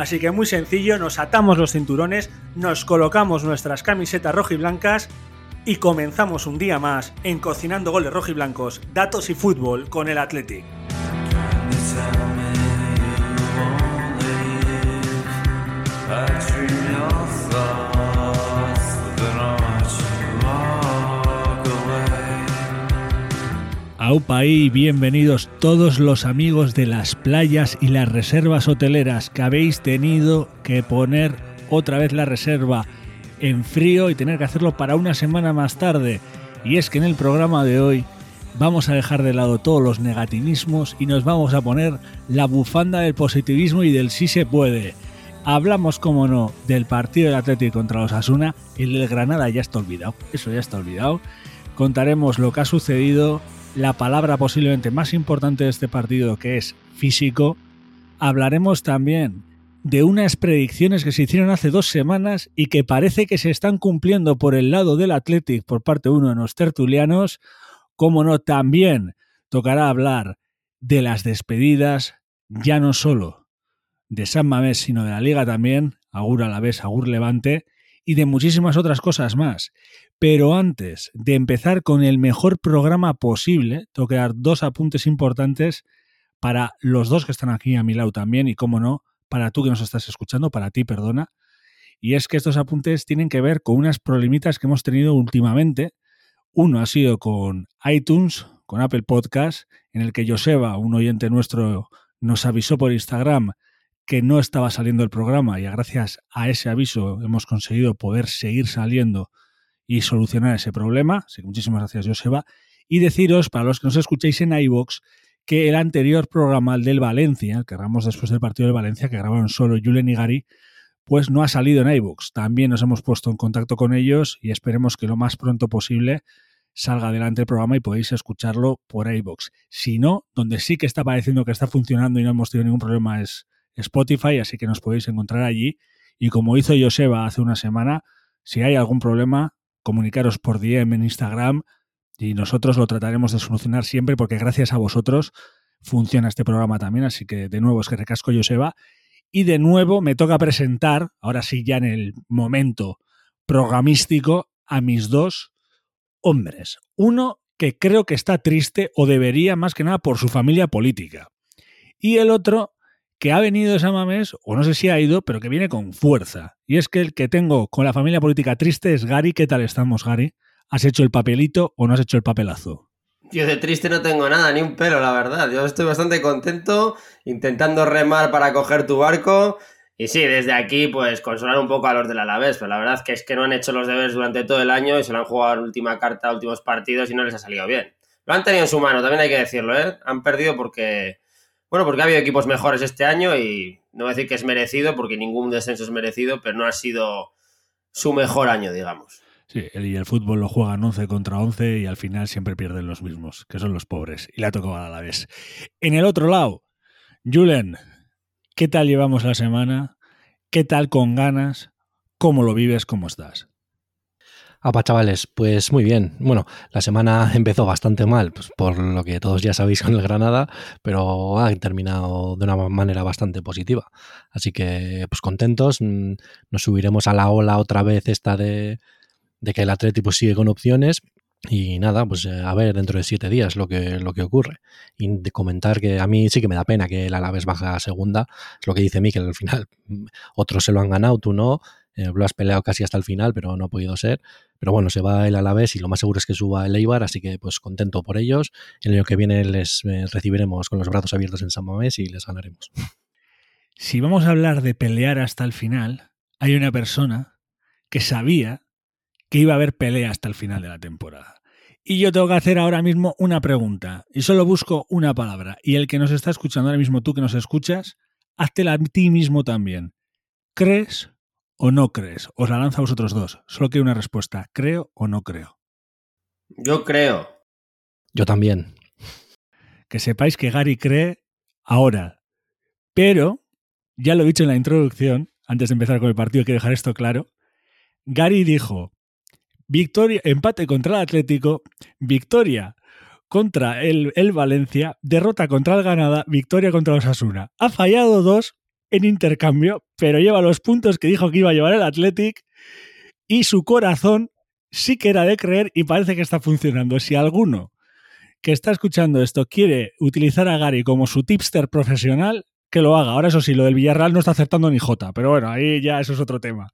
Así que muy sencillo, nos atamos los cinturones, nos colocamos nuestras camisetas rojiblancas y comenzamos un día más en Cocinando Goles Rojiblancos, Datos y Fútbol con el Athletic. Aupa y bienvenidos todos los amigos de las playas y las reservas hoteleras que habéis tenido que poner otra vez la reserva en frío y tener que hacerlo para una semana más tarde. Y es que en el programa de hoy vamos a dejar de lado todos los negativismos y nos vamos a poner la bufanda del positivismo y del sí se puede. Hablamos, como no, del partido del Atlético contra los Asuna. El del Granada ya está olvidado. Eso ya está olvidado. Contaremos lo que ha sucedido, la palabra posiblemente más importante de este partido, que es físico. Hablaremos también de unas predicciones que se hicieron hace dos semanas y que parece que se están cumpliendo por el lado del Athletic por parte de uno de los tertulianos. Como no, también tocará hablar de las despedidas, ya no solo de San Mamés, sino de la Liga también, Agur a la vez, Agur Levante, y de muchísimas otras cosas más. Pero antes de empezar con el mejor programa posible, tengo que dar dos apuntes importantes para los dos que están aquí a mi lado también y, como no, para tú que nos estás escuchando, para ti, perdona. Y es que estos apuntes tienen que ver con unas problemitas que hemos tenido últimamente. Uno ha sido con iTunes, con Apple Podcast, en el que Joseba, un oyente nuestro, nos avisó por Instagram que no estaba saliendo el programa y gracias a ese aviso hemos conseguido poder seguir saliendo y solucionar ese problema. Así que muchísimas gracias, Joseba. Y deciros, para los que nos escuchéis en iVoox, que el anterior programa, el del Valencia, que grabamos después del partido del Valencia, que grabaron solo Julen y Gary, pues no ha salido en iVoox. También nos hemos puesto en contacto con ellos y esperemos que lo más pronto posible salga adelante el programa y podéis escucharlo por iVoox. Si no, donde sí que está pareciendo que está funcionando y no hemos tenido ningún problema es Spotify, así que nos podéis encontrar allí. Y como hizo Joseba hace una semana, si hay algún problema, comunicaros por DM en Instagram y nosotros lo trataremos de solucionar siempre porque gracias a vosotros funciona este programa también. Así que de nuevo es que recasco Joseba. Y de nuevo me toca presentar, ahora sí ya en el momento programístico, a mis dos hombres. Uno que creo que está triste o debería más que nada por su familia política. Y el otro que ha venido esa mames, o no sé si ha ido, pero que viene con fuerza. Y es que el que tengo con la familia política triste es Gary. ¿Qué tal estamos, Gary? ¿Has hecho el papelito o no has hecho el papelazo? Yo de triste no tengo nada, ni un pelo, la verdad. Yo estoy bastante contento intentando remar para coger tu barco. Y sí, desde aquí, pues consolar un poco a los del Alavés, pero la verdad que es que no han hecho los deberes durante todo el año y se lo han jugado última carta, últimos partidos y no les ha salido bien. Lo han tenido en su mano, también hay que decirlo, ¿eh? Han perdido porque bueno, porque ha habido equipos mejores este año y no voy a decir que es merecido, porque ningún descenso es merecido, pero no ha sido su mejor año, digamos. Sí, y el fútbol lo juegan 11 contra 11 y al final siempre pierden los mismos, que son los pobres. Y la tocó a la vez. En el otro lado, Julen, ¿qué tal llevamos la semana? ¿Qué tal con ganas? ¿Cómo lo vives? ¿Cómo estás? Apa, chavales, pues muy bien. Bueno, la semana empezó bastante mal, pues por lo que todos ya sabéis con el Granada, pero ha terminado de una manera bastante positiva. Así que, pues contentos. Mm, nos subiremos a la ola otra vez esta de, que el Atlético pues, sigue con opciones. Y nada, pues eh, a ver dentro de siete días lo que, lo que ocurre. Y de comentar que a mí sí que me da pena que el Alavés baja a segunda. Es lo que dice Mikel al final. Mm, otros se lo han ganado, tú no Eh, lo has peleado casi hasta el final, pero no ha podido ser. Pero bueno, se va el Alavés y lo más seguro es que suba el Eibar, así que pues contento por ellos. El año que viene les eh, recibiremos con los brazos abiertos en San Mamés y les ganaremos. Si vamos a hablar de pelear hasta el final, hay una persona que sabía que iba a haber pelea hasta el final de la temporada. Y yo tengo que hacer ahora mismo una pregunta. Y solo busco una palabra. Y el que nos está escuchando ahora mismo, tú que nos escuchas, háztela a ti mismo también. ¿Crees o no crees? Os la lanza a vosotros dos. Solo quiero una respuesta. ¿Creo o no creo? Yo creo. Yo también. Que sepáis que Gary cree ahora. Pero, ya lo he dicho en la introducción, antes de empezar con el partido, quiero dejar esto claro. Gary dijo, victoria, empate contra el Atlético, victoria contra el, el Valencia, derrota contra el Ganada, victoria contra los Asuna. Ha fallado dos en intercambio, pero lleva los puntos que dijo que iba a llevar el Athletic y su corazón sí que era de creer y parece que está funcionando. Si alguno que está escuchando esto quiere utilizar a Gary como su tipster profesional, que lo haga. Ahora eso sí, lo del Villarreal no está acertando ni Jota, pero bueno, ahí ya eso es otro tema.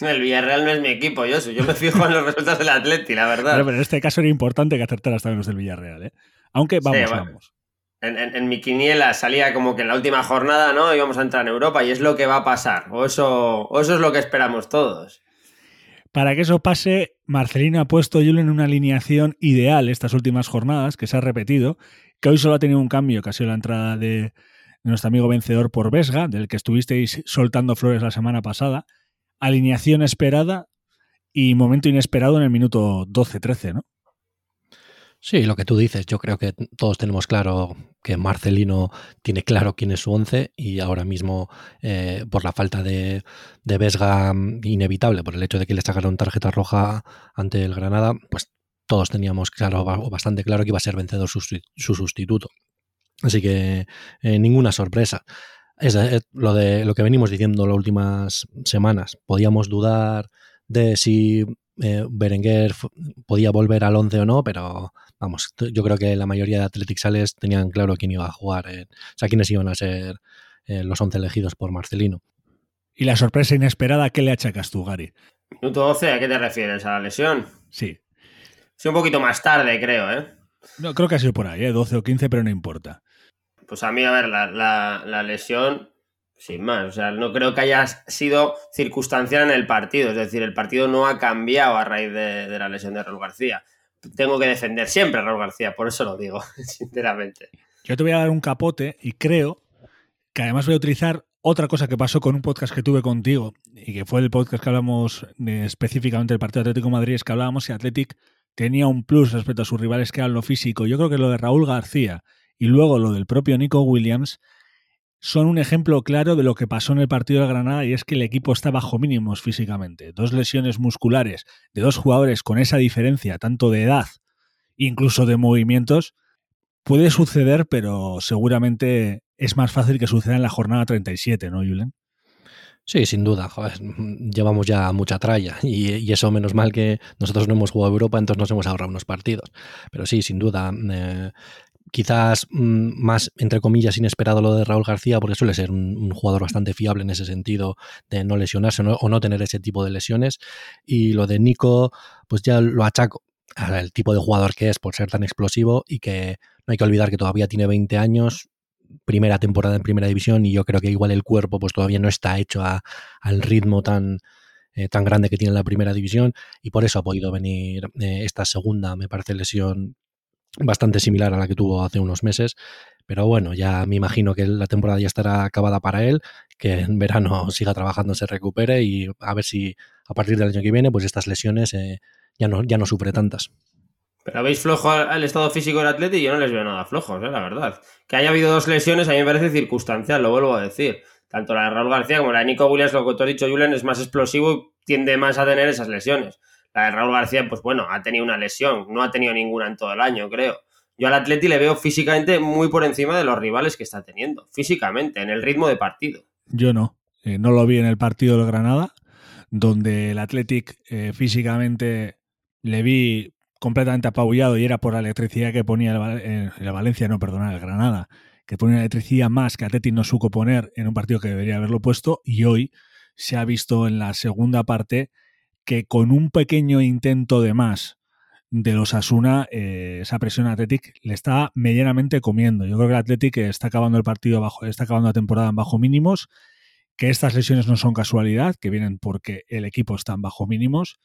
El Villarreal no es mi equipo, yo, yo me fijo en los resultados del Atleti, la verdad. Pero, en este caso era importante que acertaras también los del Villarreal, ¿eh? Aunque vamos, Sí, vamos. En, mi quiniela salía como que en la última jornada, ¿no? Íbamos a entrar en Europa y es lo que va a pasar. O eso, o eso es lo que esperamos todos. Para que eso pase, Marcelino ha puesto a Julen en una alineación ideal estas últimas jornadas, que se ha repetido, que hoy solo ha tenido un cambio, que ha sido la entrada de, de nuestro amigo vencedor por Vesga, del que estuvisteis soltando flores la semana pasada. Alineación esperada y momento inesperado en el minuto 12-13, ¿no? Sí, lo que tú dices, yo creo que todos tenemos claro que Marcelino tiene claro quién es su once y ahora mismo eh, por la falta de, de Vesga mm, inevitable, por el hecho de que le sacaron tarjeta roja ante el Granada, pues todos teníamos claro, o bastante claro que iba a ser vencedor su, su sustituto. Así que eh, ninguna sorpresa. Es, es lo de lo que venimos diciendo las últimas semanas. Podíamos dudar de si eh, Berenguer podía volver al 11 o no, pero vamos, yo creo que la mayoría de Athletic Sales tenían claro quién iba a jugar, eh, o sea, quiénes iban a ser eh, los 11 elegidos por Marcelino. Y la sorpresa inesperada, ¿qué le achacas tú, Gary? Minuto 12, ¿a qué te refieres? ¿A la lesión? Sí. Sí, un poquito más tarde, creo, ¿eh? No, creo que ha sido por ahí, ¿eh? 12 o 15, pero no importa. Pues a mí, a ver, la, la, la lesión, sin más, o sea, no creo que haya sido circunstancial en el partido, es decir, el partido no ha cambiado a raíz de, de la lesión de Raúl García. Tengo que defender siempre a Raúl García, por eso lo digo, sinceramente. Yo te voy a dar un capote y creo que además voy a utilizar otra cosa que pasó con un podcast que tuve contigo y que fue el podcast que hablamos de, específicamente del partido Atlético Madrid, es que hablábamos si Athletic tenía un plus respecto a sus rivales que eran lo físico. Yo creo que lo de Raúl García y luego lo del propio Nico Williams son un ejemplo claro de lo que pasó en el partido de Granada y es que el equipo está bajo mínimos físicamente. Dos lesiones musculares de dos jugadores con esa diferencia, tanto de edad, incluso de movimientos, puede suceder, pero seguramente es más fácil que suceda en la jornada 37, ¿no, Julen? Sí, sin duda. Llevamos ya mucha tralla y, y, eso menos mal que nosotros no hemos jugado Europa, entonces nos hemos ahorrado unos partidos. Pero sí, sin duda. Eh, quizás mmm, más, entre comillas, inesperado lo de Raúl García, porque suele ser un, jugador bastante fiable en ese sentido de no lesionarse o no tener ese tipo de lesiones. Y lo de Nico, pues ya lo achaco al tipo de jugador que es por ser tan explosivo y que no hay que olvidar que todavía tiene 20 años, primera temporada en primera división y yo creo que igual el cuerpo pues todavía no está hecho al ritmo tan, eh, tan grande que tiene la primera división y por eso ha podido venir eh, esta segunda, me parece, lesión bastante similar a la que tuvo hace unos meses. Pero bueno, ya me imagino que la temporada ya estará acabada para él, que en verano siga trabajando, se recupere y a ver si a partir del año que viene, pues estas lesiones eh, ya, no, ya no sufre tantas. Pero veis flojo al estado físico del atleta y yo no les veo nada flojos, ¿eh? la verdad. Que haya habido dos lesiones a mí me parece circunstancial, lo vuelvo a decir. Tanto la de Raúl García como la de Nico Williams, lo que tú has dicho, Julen, es más explosivo y tiende más a tener esas lesiones. La de Raúl García, pues bueno, ha tenido una lesión, no ha tenido ninguna en todo el año, creo. Yo al Atleti le veo físicamente muy por encima de los rivales que está teniendo, físicamente, en el ritmo de partido. Yo no, eh, no lo vi en el partido del Granada, donde el Athletic eh, físicamente le vi completamente apabullado y era por la electricidad que ponía el, eh, el Valencia, no, perdona, el Granada, que ponía electricidad más que Athletic no supo poner en un partido que debería haberlo puesto y hoy se ha visto en la segunda parte que con un pequeño intento de más de los Asuna, eh, esa presión Athletic le está medianamente comiendo. Yo creo que el Athletic está acabando el partido bajo, está acabando la temporada en bajo mínimos, que estas lesiones no son casualidad, que vienen porque el equipo está en bajo mínimos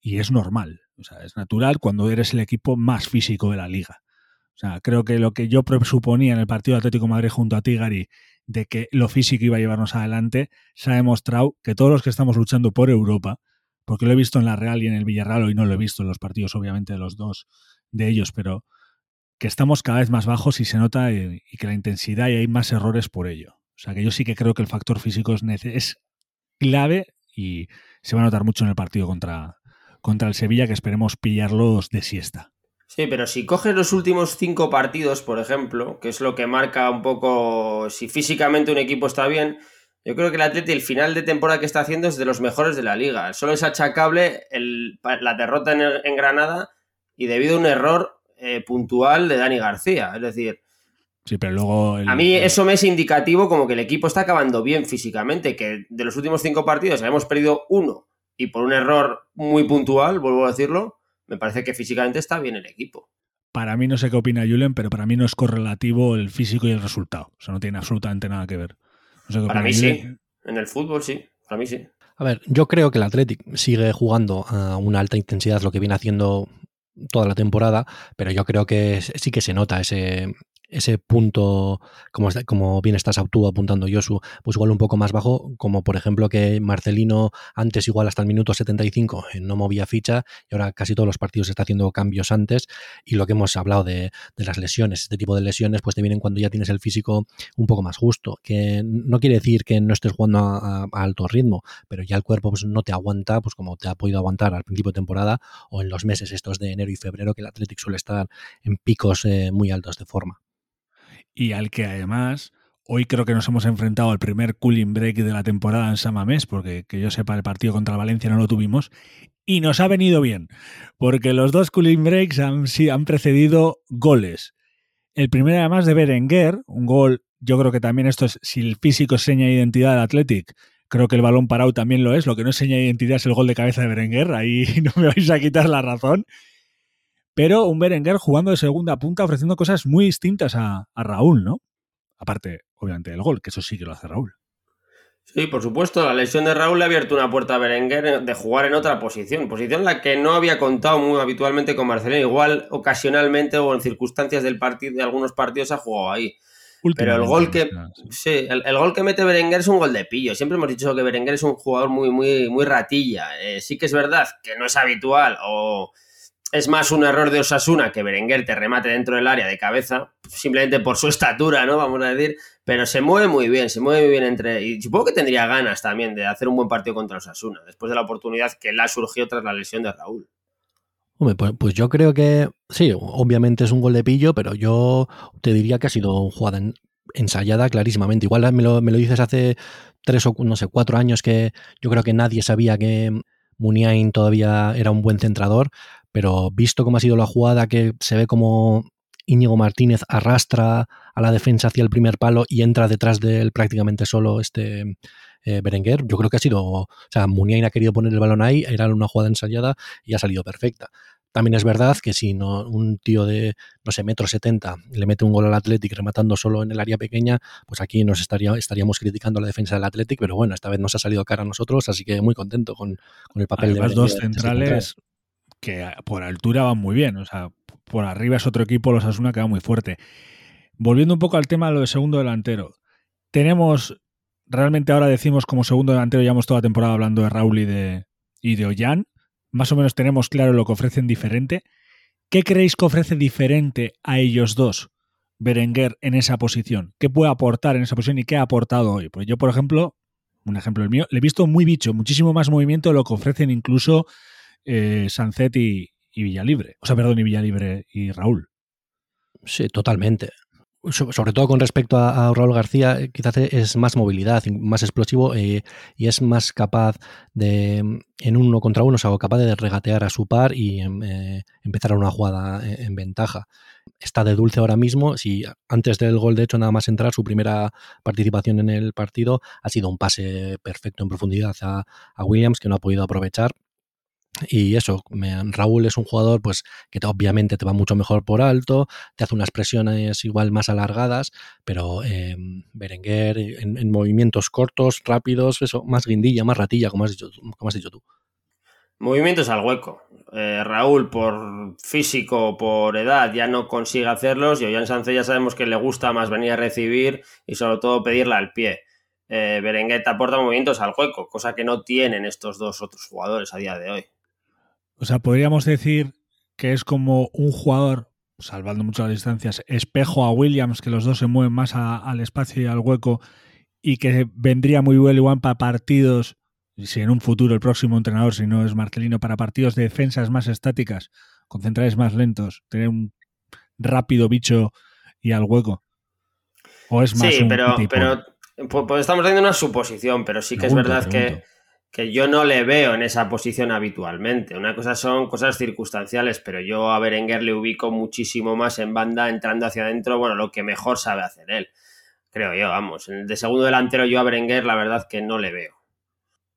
y es normal. O sea, es natural cuando eres el equipo más físico de la liga. O sea, creo que lo que yo presuponía en el partido Atlético Madrid junto a Tigari de que lo físico iba a llevarnos adelante, se ha demostrado que todos los que estamos luchando por Europa, porque lo he visto en la Real y en el Villarreal, hoy no lo he visto en los partidos, obviamente, de los dos de ellos, pero que estamos cada vez más bajos y se nota y, que la intensidad y hay más errores por ello. O sea, que yo sí que creo que el factor físico es, es clave y se va a notar mucho en el partido contra, contra el Sevilla, que esperemos pillarlos de siesta. Sí, pero si coges los últimos cinco partidos, por ejemplo, que es lo que marca un poco si físicamente un equipo está bien, yo creo que el Atleti el final de temporada que está haciendo es de los mejores de la liga. Solo es achacable la derrota en, Granada y debido a un error eh, puntual de Dani García. Es decir, Sí, pero luego. A mí eso me es indicativo como que el equipo está acabando bien físicamente, que de los últimos cinco partidos hemos perdido uno y por un error muy puntual, vuelvo a decirlo, me parece que físicamente está bien el equipo. Para mí no sé qué opina Julen, pero para mí no es correlativo el físico y el resultado. O sea, no tiene absolutamente nada que ver. Para mí sí. En el fútbol sí. Para mí sí. A ver, yo creo que el Athletic sigue jugando a una alta intensidad, lo que viene haciendo toda la temporada, pero yo creo que sí que se nota ese, ese punto, como, bien estás tú apuntando, Josu, pues igual un poco más bajo, como por ejemplo que Marcelino antes igual hasta el minuto 75 eh, no movía ficha y ahora casi todos los partidos está haciendo cambios antes. Y lo que hemos hablado de, las lesiones, este tipo de lesiones pues te vienen cuando ya tienes el físico un poco más justo, que no quiere decir que no estés jugando a, alto ritmo, pero ya el cuerpo pues no te aguanta pues como te ha podido aguantar al principio de temporada o en los meses estos de enero y febrero que el Athletic suele estar en picos eh, muy altos de forma y al que además hoy creo que nos hemos enfrentado al primer cooling break de la temporada en Samamés, porque que yo sepa el partido contra Valencia no lo tuvimos, y nos ha venido bien, porque los dos cooling breaks han, han precedido goles. El primero además de Berenguer, un gol, yo creo que también esto es, si el físico es seña de identidad del Athletic, creo que el balón parado también lo es, lo que no es seña de identidad es el gol de cabeza de Berenguer, ahí no me vais a quitar la razón pero un Berenguer jugando de segunda punta ofreciendo cosas muy distintas a, Raúl, ¿no? Aparte, obviamente, del gol, que eso sí que lo hace Raúl. Sí, por supuesto, la lesión de Raúl le ha abierto una puerta a Berenguer de jugar en otra posición, posición en la que no había contado muy habitualmente con Marcelino, igual ocasionalmente o en circunstancias del partido de algunos partidos ha jugado ahí. Pero el gol que sí, el, gol que mete Berenguer es un gol de pillo. Siempre hemos dicho que Berenguer es un jugador muy muy muy ratilla. Eh, sí que es verdad que no es habitual o es más un error de Osasuna que Berenguer te remate dentro del área de cabeza, simplemente por su estatura, ¿no? Vamos a decir, pero se mueve muy bien, se mueve muy bien entre... Y supongo que tendría ganas también de hacer un buen partido contra Osasuna, después de la oportunidad que le ha surgido tras la lesión de Raúl. Hombre, pues, pues, yo creo que sí, obviamente es un gol de pillo, pero yo te diría que ha sido un jugada ensayada clarísimamente. Igual me lo, me lo dices hace tres o no sé, cuatro años que yo creo que nadie sabía que Muniain todavía era un buen centrador, pero visto cómo ha sido la jugada, que se ve como Íñigo Martínez arrastra a la defensa hacia el primer palo y entra detrás de él prácticamente solo este eh, Berenguer, yo creo que ha sido, o sea, Muniain ha querido poner el balón ahí, era una jugada ensayada y ha salido perfecta. También es verdad que si no, un tío de, no sé, metro setenta le mete un gol al Athletic rematando solo en el área pequeña, pues aquí nos estaría, estaríamos criticando la defensa del Athletic, pero bueno, esta vez nos ha salido cara a nosotros, así que muy contento con, el papel de los dos centrales que por altura van muy bien. O sea, por arriba es otro equipo, los Asuna, que va muy fuerte. Volviendo un poco al tema de lo de segundo delantero. Tenemos, realmente ahora decimos como segundo delantero, llevamos toda la temporada hablando de Raúl y de, y de Ollán. Más o menos tenemos claro lo que ofrecen diferente. ¿Qué creéis que ofrece diferente a ellos dos, Berenguer, en esa posición? ¿Qué puede aportar en esa posición y qué ha aportado hoy? Pues yo, por ejemplo, un ejemplo el mío, le he visto muy bicho, muchísimo más movimiento de lo que ofrecen incluso eh, y, Villalibre. O sea, perdón, y Villalibre y Raúl. Sí, totalmente. sobre todo con respecto a, Raúl García, eh, quizás es más movilidad, más explosivo eh, y es más capaz de, en uno contra uno, o sea, capaz de regatear a su par y em, empezar a una jugada en, ventaja. está de dulce ahora mismo. Si antes del gol, de hecho, nada más entrar, su primera participación en el partido ha sido un pase perfecto en profundidad a, Williams que no ha podido aprovechar. Y eso, Raúl es un jugador pues que obviamente te va mucho mejor por alto, te hace unas presiones igual más alargadas, pero eh, Berenguer en, movimientos cortos, rápidos, eso, más guindilla, más ratilla, como has dicho, como has dicho tú. Movimientos al hueco. Eh, Raúl, por físico, por edad, ya no consigue hacerlos. Y Ollán Sánchez ya sabemos que le gusta más venir a recibir y sobre todo pedirla al pie. Eh, Berenguet aporta movimientos al hueco, cosa que no tienen estos dos otros jugadores a día de hoy. O sea, podríamos decir que es como un jugador, salvando mucho las distancias, espejo a Williams, que los dos se mueven más al espacio y al hueco, y que vendría muy bien igual para partidos si en un futuro el próximo entrenador, si no es Marcelino, para partidos de defensas más estáticas, con centrales más lentos, tener un rápido bicho y al hueco. O es más. Sí, pero, pero pues, estamos haciendo una suposición, pero sí que es verdad que, que, yo no le veo en esa posición habitualmente. Una cosa son cosas circunstanciales, pero yo a Berenguer le ubico muchísimo más en banda, entrando hacia adentro, bueno, lo que mejor sabe hacer él. Creo yo, vamos. De segundo delantero yo a Berenguer la verdad que no le veo.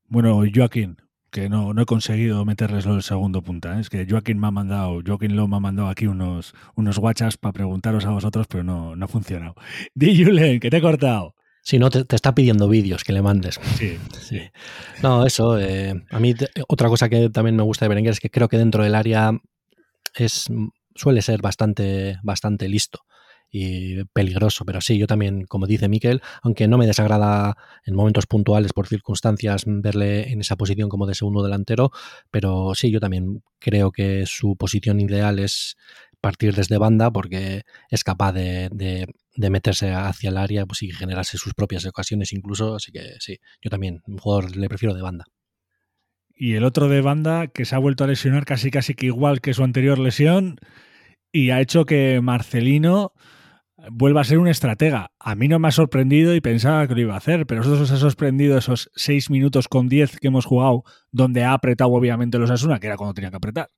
Bueno, Joaquín, que no, no he conseguido meterles el segundo punta. ¿eh? Es que Joaquín me ha mandado, Joaquín lo me ha mandado aquí unos, unos guachas para preguntaros a vosotros, pero no, no ha funcionado. Di Julen, que te he cortado. Si no, te, está pidiendo vídeos que le mandes. Sí, sí. No, eso. Eh, a mí, otra cosa que también me gusta de Berenguer es que creo que dentro del área es, suele ser bastante, bastante listo y peligroso. Pero sí, yo también, como dice Miquel, aunque no me desagrada en momentos puntuales por circunstancias verle en esa posición como de segundo delantero, pero sí, yo también creo que su posición ideal es partir desde banda porque es capaz de, de, meterse hacia el área pues, y generarse sus propias ocasiones incluso. Así que sí, yo también, un jugador le prefiero de banda. Y el otro de banda que se ha vuelto a lesionar casi casi que igual que su anterior lesión y ha hecho que Marcelino vuelva a ser un estratega. A mí no me ha sorprendido y pensaba que lo iba a hacer, pero nosotros os ha sorprendido esos 6 minutos con 10 que hemos jugado, donde ha apretado obviamente los Asuna, que era cuando tenía que apretar.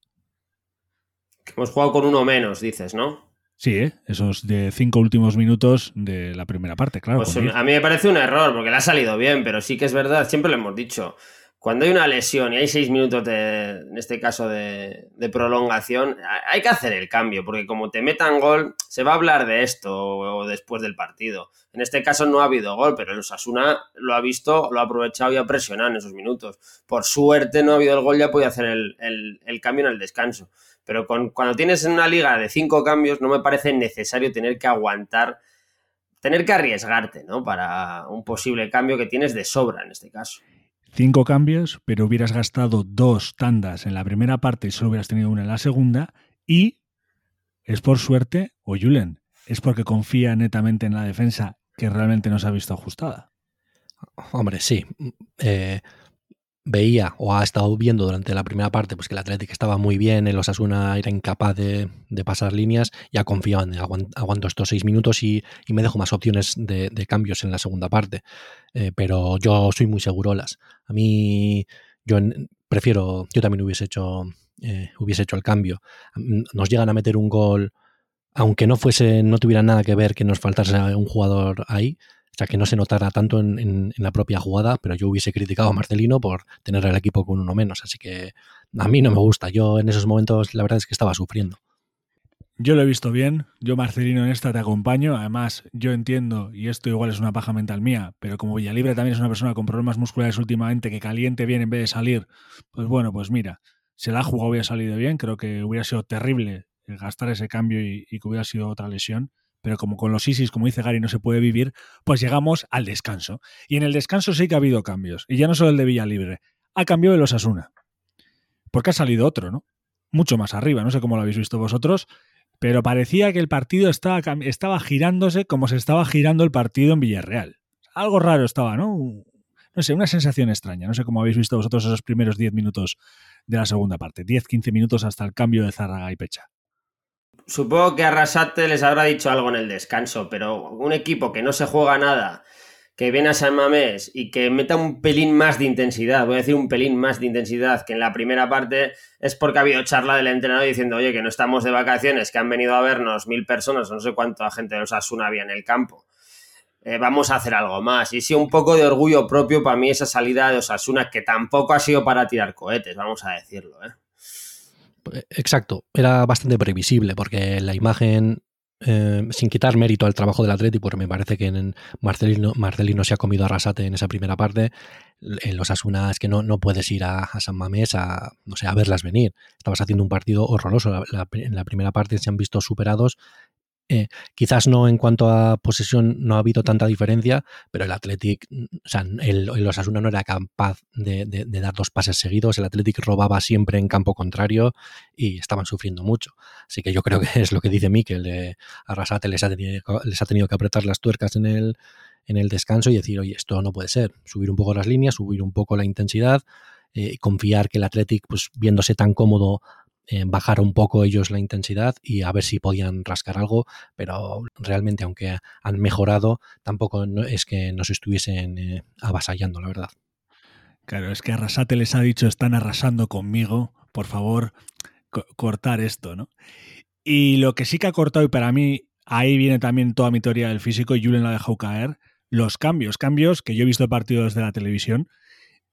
Hemos jugado con uno menos, dices, ¿no? Sí, ¿eh? esos de cinco últimos minutos de la primera parte, claro. Pues a mí me parece un error, porque le ha salido bien, pero sí que es verdad, siempre lo hemos dicho cuando hay una lesión y hay seis minutos de, en este caso de, prolongación, hay que hacer el cambio, porque como te metan gol, se va a hablar de esto después del partido. En este caso no ha habido gol, pero el Osasuna lo ha visto, lo ha aprovechado y ha presionado en esos minutos. Por suerte no ha habido el gol, ya puede hacer el, cambio en el descanso. Pero cuando tienes en una liga de cinco cambios, no me parece necesario tener que aguantar, tener que arriesgarte, ¿no? Para un posible cambio que tienes de sobra en este caso cinco cambios, pero hubieras gastado dos tandas en la primera parte y solo hubieras tenido una en la segunda. Y es por suerte, o Julen, es porque confía netamente en la defensa que realmente no se ha visto ajustada. Hombre, sí. Eh, veía o ha estado viendo durante la primera parte pues que el Atlético estaba muy bien, el Osasuna era incapaz de, pasar líneas, ya confiado en aguanto, estos seis minutos y, me dejo más opciones de, cambios en la segunda parte. Eh, pero yo soy muy segurolas. A mí yo prefiero, yo también hubiese hecho, eh, hubiese hecho el cambio. Nos llegan a meter un gol, aunque no fuese, no tuviera nada que ver que nos faltase un jugador ahí, o sea, que no se notara tanto en, la propia jugada, pero yo hubiese criticado a Marcelino por tener el equipo con uno menos. Así que a mí no me gusta. Yo en esos momentos la verdad es que estaba sufriendo. Yo lo he visto bien, yo Marcelino en esta te acompaño, además yo entiendo, y esto igual es una paja mental mía, pero como Villalibre también es una persona con problemas musculares últimamente, que caliente bien en vez de salir, pues bueno, pues mira, se la ha hubiera salido bien, creo que hubiera sido terrible gastar ese cambio y que hubiera sido otra lesión, pero como con los ISIS, como dice Gary, no se puede vivir, pues llegamos al descanso. Y en el descanso sí que ha habido cambios, y ya no solo el de Villa Libre, ha cambiado el Osasuna, porque ha salido otro, ¿no? Mucho más arriba, no sé cómo lo habéis visto vosotros, pero parecía que el partido estaba, estaba girándose como se estaba girando el partido en Villarreal. Algo raro estaba, ¿no? No sé, una sensación extraña. No sé cómo habéis visto vosotros esos primeros 10 minutos de la segunda parte. 10-15 minutos hasta el cambio de Zárraga y Pecha. Supongo que Arrasate les habrá dicho algo en el descanso, pero un equipo que no se juega nada, que viene a San Mamés y que meta un pelín más de intensidad, voy a decir un pelín más de intensidad que en la primera parte, es porque ha habido charla del entrenador diciendo, oye, que no estamos de vacaciones, que han venido a vernos mil personas, no sé cuánta gente de los Asuna había en el campo. Eh, vamos a hacer algo más. Y sí, un poco de orgullo propio para mí esa salida de Osasuna, que tampoco ha sido para tirar cohetes, vamos a decirlo. ¿eh? Exacto, era bastante previsible porque la imagen eh, sin quitar mérito al trabajo del Atlético, porque me parece que en Marcelino, Marcelino se ha comido a Rasate en esa primera parte. En los Asuna es que no, no puedes ir a, San Mamés a, no sé, a verlas venir. Estabas haciendo un partido horroroso. en la primera parte se han visto superados eh, quizás no en cuanto a posesión no ha habido tanta diferencia, pero el Athletic, o sea, el, el Osasuna no era capaz de, dar dos pases seguidos, el Athletic robaba siempre en campo contrario y estaban sufriendo mucho. Así que yo creo que es lo que dice Mikel, de Arrasate les ha, tenido, les ha tenido que apretar las tuercas en el, en el descanso y decir, oye, esto no puede ser, subir un poco las líneas, subir un poco la intensidad, eh, confiar que el Athletic, pues viéndose tan cómodo eh, bajar un poco ellos la intensidad y a ver si podían rascar algo, pero realmente aunque han mejorado, tampoco es que nos estuviesen eh, avasallando, la verdad. Claro, es que Arrasate les ha dicho están arrasando conmigo, por favor, cortar esto, ¿no? Y lo que sí que ha cortado, y para mí ahí viene también toda mi teoría del físico, y Julen la ha dejado caer, los cambios, cambios que yo he visto partidos de la televisión,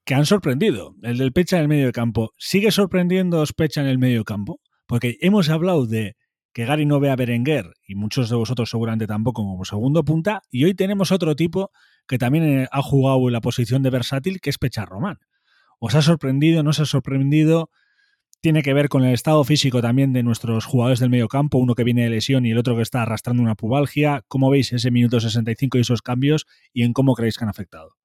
que han sorprendido. El del Pecha en el medio campo. ¿Sigue sorprendiendo Pecha en el medio campo? Porque hemos hablado de que Gary no ve a Berenguer y muchos de vosotros seguramente tampoco como segundo punta. Y hoy tenemos otro tipo que también eh, ha jugado en la posición de versátil, que es Pecha Román. ¿Os ha sorprendido? ¿No os ha sorprendido? Tiene que ver con el estado físico también de nuestros jugadores del medio campo, uno que viene de lesión y el otro que está arrastrando una pubalgia. ¿Cómo veis ese minuto 65 y esos cambios y en cómo creéis que han afectado?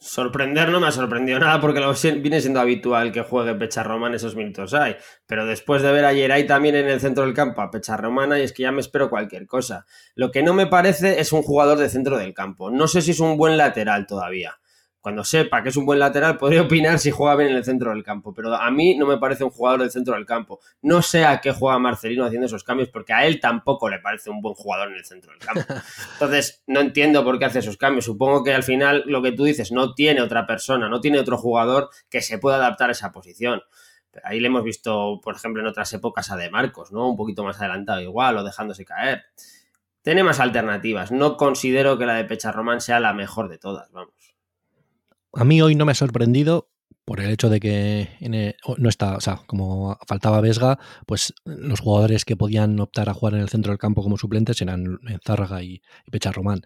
Sorprender no me ha sorprendido nada porque lo viene siendo habitual que juegue Román esos minutos hay. Pero después de ver a Yeray también en el centro del campo a Romana y es que ya me espero cualquier cosa. Lo que no me parece es un jugador de centro del campo. No sé si es un buen lateral todavía cuando sepa que es un buen lateral, podría opinar si juega bien en el centro del campo. Pero a mí no me parece un jugador del centro del campo. No sé a qué juega Marcelino haciendo esos cambios, porque a él tampoco le parece un buen jugador en el centro del campo. Entonces, no entiendo por qué hace esos cambios. Supongo que al final lo que tú dices, no tiene otra persona, no tiene otro jugador que se pueda adaptar a esa posición. ahí le hemos visto, por ejemplo, en otras épocas a De Marcos, ¿no? Un poquito más adelantado igual o dejándose caer. Tiene más alternativas. No considero que la de Pecha Román sea la mejor de todas, vamos. A mí hoy no me ha sorprendido por el hecho de que no está, o sea, como faltaba Vesga, pues los jugadores que podían optar a jugar en el centro del campo como suplentes eran Zárraga y, y Pecha Román.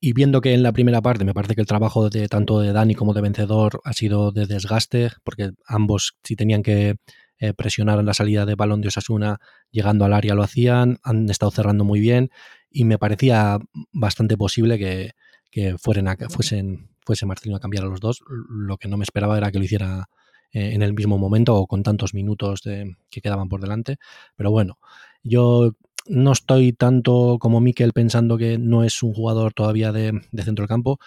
Y viendo que en la primera parte me parece que el trabajo de tanto de Dani como de Vencedor ha sido de desgaste, porque ambos si tenían que eh, presionar en la salida de balón de Osasuna llegando al área lo hacían, han estado cerrando muy bien y me parecía bastante posible que, que fueran a, fuesen fuese Marcelino a cambiar a los dos. Lo que no me esperaba era que lo hiciera eh, en el mismo momento o con tantos minutos que quedaban por delante. Pero bueno, yo no estoy tanto como Miquel pensando que no es un jugador todavía de, de centro del campo.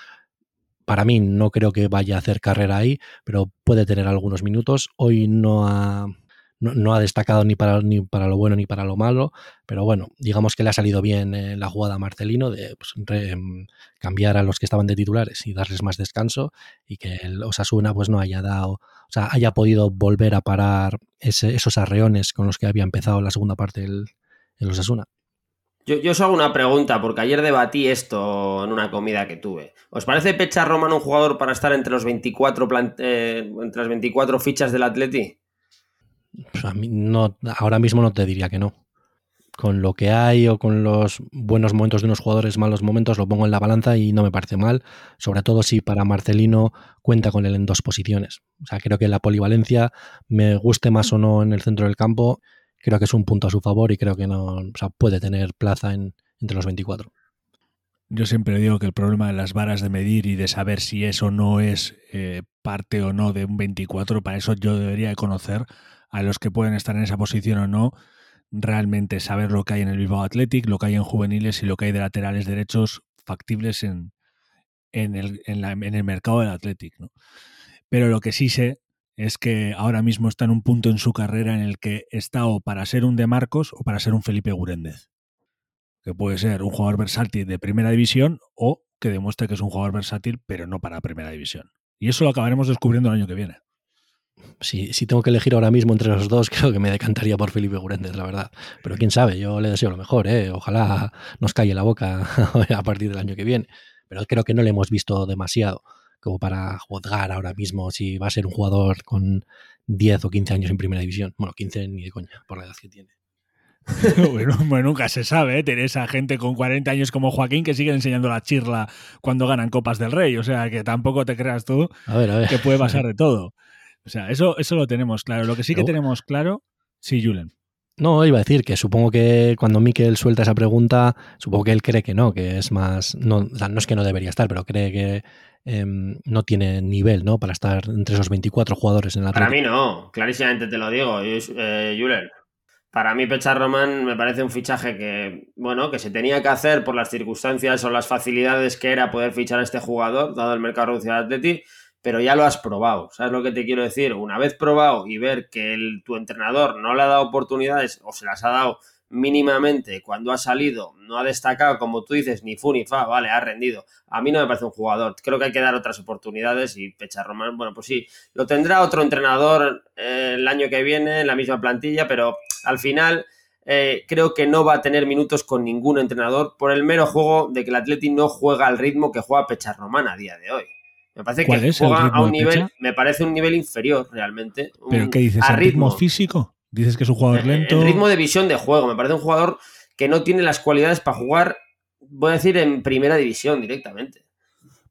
Para mí no creo que vaya a hacer carrera ahí, pero puede tener algunos minutos. Hoy no ha, no, ha destacado ni para, ni para lo bueno ni para lo malo, pero bueno, digamos que le ha salido bien eh, la jugada a Marcelino de pues, em, cambiar a los que estaban de titulares y darles más descanso y que el Osasuna pues no haya dado, o sea, haya podido volver a parar esos arreones con los que había empezado la segunda parte el, el Osasuna. Yo, yo, os hago una pregunta, porque ayer debatí esto en una comida que tuve. ¿Os parece Pecha Roman un jugador para estar entre los 24 eh, entre las 24 fichas del Atleti? Pues a mí no, ahora mismo no te diría que no. Con lo que hay o con los buenos momentos de unos jugadores, malos momentos, lo pongo en la balanza y no me parece mal. Sobre todo si para Marcelino cuenta con él en dos posiciones. O sea, creo que la polivalencia, me guste más o no en el centro del campo, creo que es un punto a su favor y creo que no, puede tener plaza en, entre los 24. Yo siempre digo que el problema de las varas de medir y de saber si es o no es eh, parte o no de un 24, para eso yo debería conocer a los que pueden estar en esa posición o no, realmente saber lo que hay en el Bilbao Athletic, lo que hay en juveniles y lo que hay de laterales derechos factibles en, el, mercado del Athletic. Pero lo que sí sé es que ahora mismo está en un punto en su carrera en el que está o para ser un De Marcos o para ser un Felipe Guréndez. Que puede ser un jugador versátil de primera división o que demuestre que es un jugador versátil, pero no para primera división. Y eso lo acabaremos descubriendo el año que viene. Si, si tengo que elegir ahora mismo entre los dos, creo que me decantaría por Felipe Gurendes, la verdad. Pero quién sabe, yo le deseo lo mejor, ¿eh? Ojalá nos calle la boca a partir del año que viene. Pero creo que no le hemos visto demasiado como para juzgar ahora mismo si va a ser un jugador con 10 o 15 años en primera división. Bueno, 15 ni de coña, por la edad que tiene. bueno, nunca se sabe, ¿eh? Tener a gente con 40 años como Joaquín que sigue enseñando la chirla cuando ganan Copas del Rey. O sea, que tampoco te creas tú que puede pasar de todo. O sea, eso, eso lo tenemos claro. Lo que sí que tenemos claro, sí, Julen. No, iba a decir que supongo que cuando Miquel suelta esa pregunta, supongo que él cree que no, que es más. No, no es que no debería estar, pero cree que em, no tiene nivel, ¿no? Para estar entre esos 24 jugadores en la Para mí no, clarísimamente te lo digo, eh, Julen. Para mí, Pechar Román me parece un fichaje que, bueno, que se tenía que hacer por las circunstancias o las facilidades que era poder fichar a este jugador, dado el mercado reducido de Atleti, pero ya lo has probado. ¿Sabes lo que te quiero decir? Una vez probado y ver que el, tu entrenador no le ha dado oportunidades o se las ha dado mínimamente cuando ha salido, no ha destacado, como tú dices, ni fu ni fa, vale, ha rendido. A mí no me parece un jugador. Creo que hay que dar otras oportunidades y Pecha Román, bueno, pues sí, lo tendrá otro entrenador eh, el año que viene en la misma plantilla, pero al final eh, creo que no va a tener minutos con ningún entrenador por el mero juego de que el Atleti no juega al ritmo que juega Pecha Román a día de hoy. Me parece que juega a un nivel, me parece un nivel inferior realmente. ¿Pero qué dices? ¿A ritmo, físico? ¿Dices que es un jugador lento? El ritmo de visión de juego. Me parece un jugador que no tiene las cualidades para jugar, voy a decir, en primera división directamente.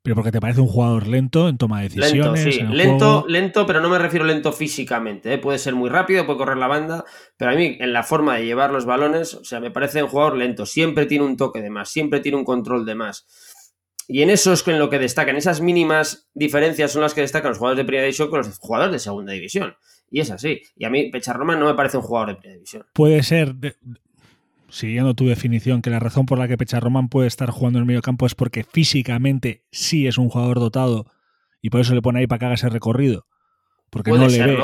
Pero porque te parece un jugador lento en toma de decisiones. Lento, sí. lento, lento, pero no me refiero lento físicamente. ¿eh? Puede ser muy rápido, puede correr la banda, pero a mí, en la forma de llevar los balones, o sea, me parece un jugador lento. Siempre tiene un toque de más, siempre tiene un control de más. Y en eso es en lo que destacan. Esas mínimas diferencias son las que destacan los jugadores de primera división con los jugadores de segunda división. Y es así. Y a mí Pecharroma no me parece un jugador de primera división. Puede ser, siguiendo tu definición, que la razón por la que Pecharroman puede estar jugando en el medio campo es porque físicamente sí es un jugador dotado y por eso le pone ahí para que haga ese recorrido. Porque no le ve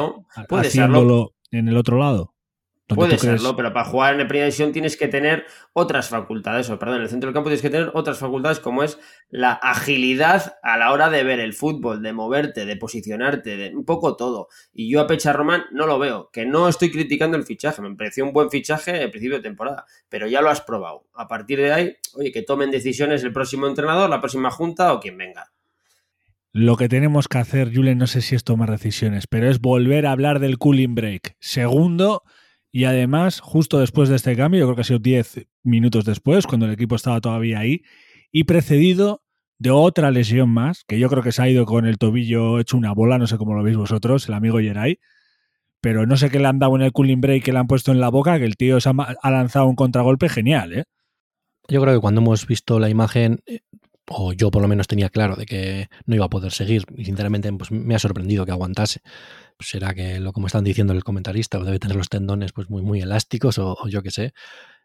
haciéndolo en el otro lado. Puede serlo, pero para jugar en primera división tienes que tener otras facultades, o perdón, en el centro del campo tienes que tener otras facultades como es la agilidad a la hora de ver el fútbol, de moverte, de posicionarte, de un poco todo. Y yo a Pecha Román no lo veo, que no estoy criticando el fichaje, me pareció un buen fichaje en principio de temporada, pero ya lo has probado. A partir de ahí, oye, que tomen decisiones el próximo entrenador, la próxima junta o quien venga. Lo que tenemos que hacer, Julen, no sé si es tomar decisiones, pero es volver a hablar del cooling break. Segundo, y además, justo después de este cambio, yo creo que ha sido 10 minutos después, cuando el equipo estaba todavía ahí, y precedido de otra lesión más, que yo creo que se ha ido con el tobillo hecho una bola, no sé cómo lo veis vosotros, el amigo Yeray, pero no sé qué le han dado en el cooling break que le han puesto en la boca, que el tío se ha, lanzado un contragolpe genial, ¿eh? Yo creo que cuando hemos visto la imagen, eh, o yo por lo menos tenía claro de que no iba a poder seguir, y sinceramente pues, me ha sorprendido que aguantase será que lo como están diciendo el comentarista, debe tener los tendones pues muy, muy elásticos o, yo qué sé.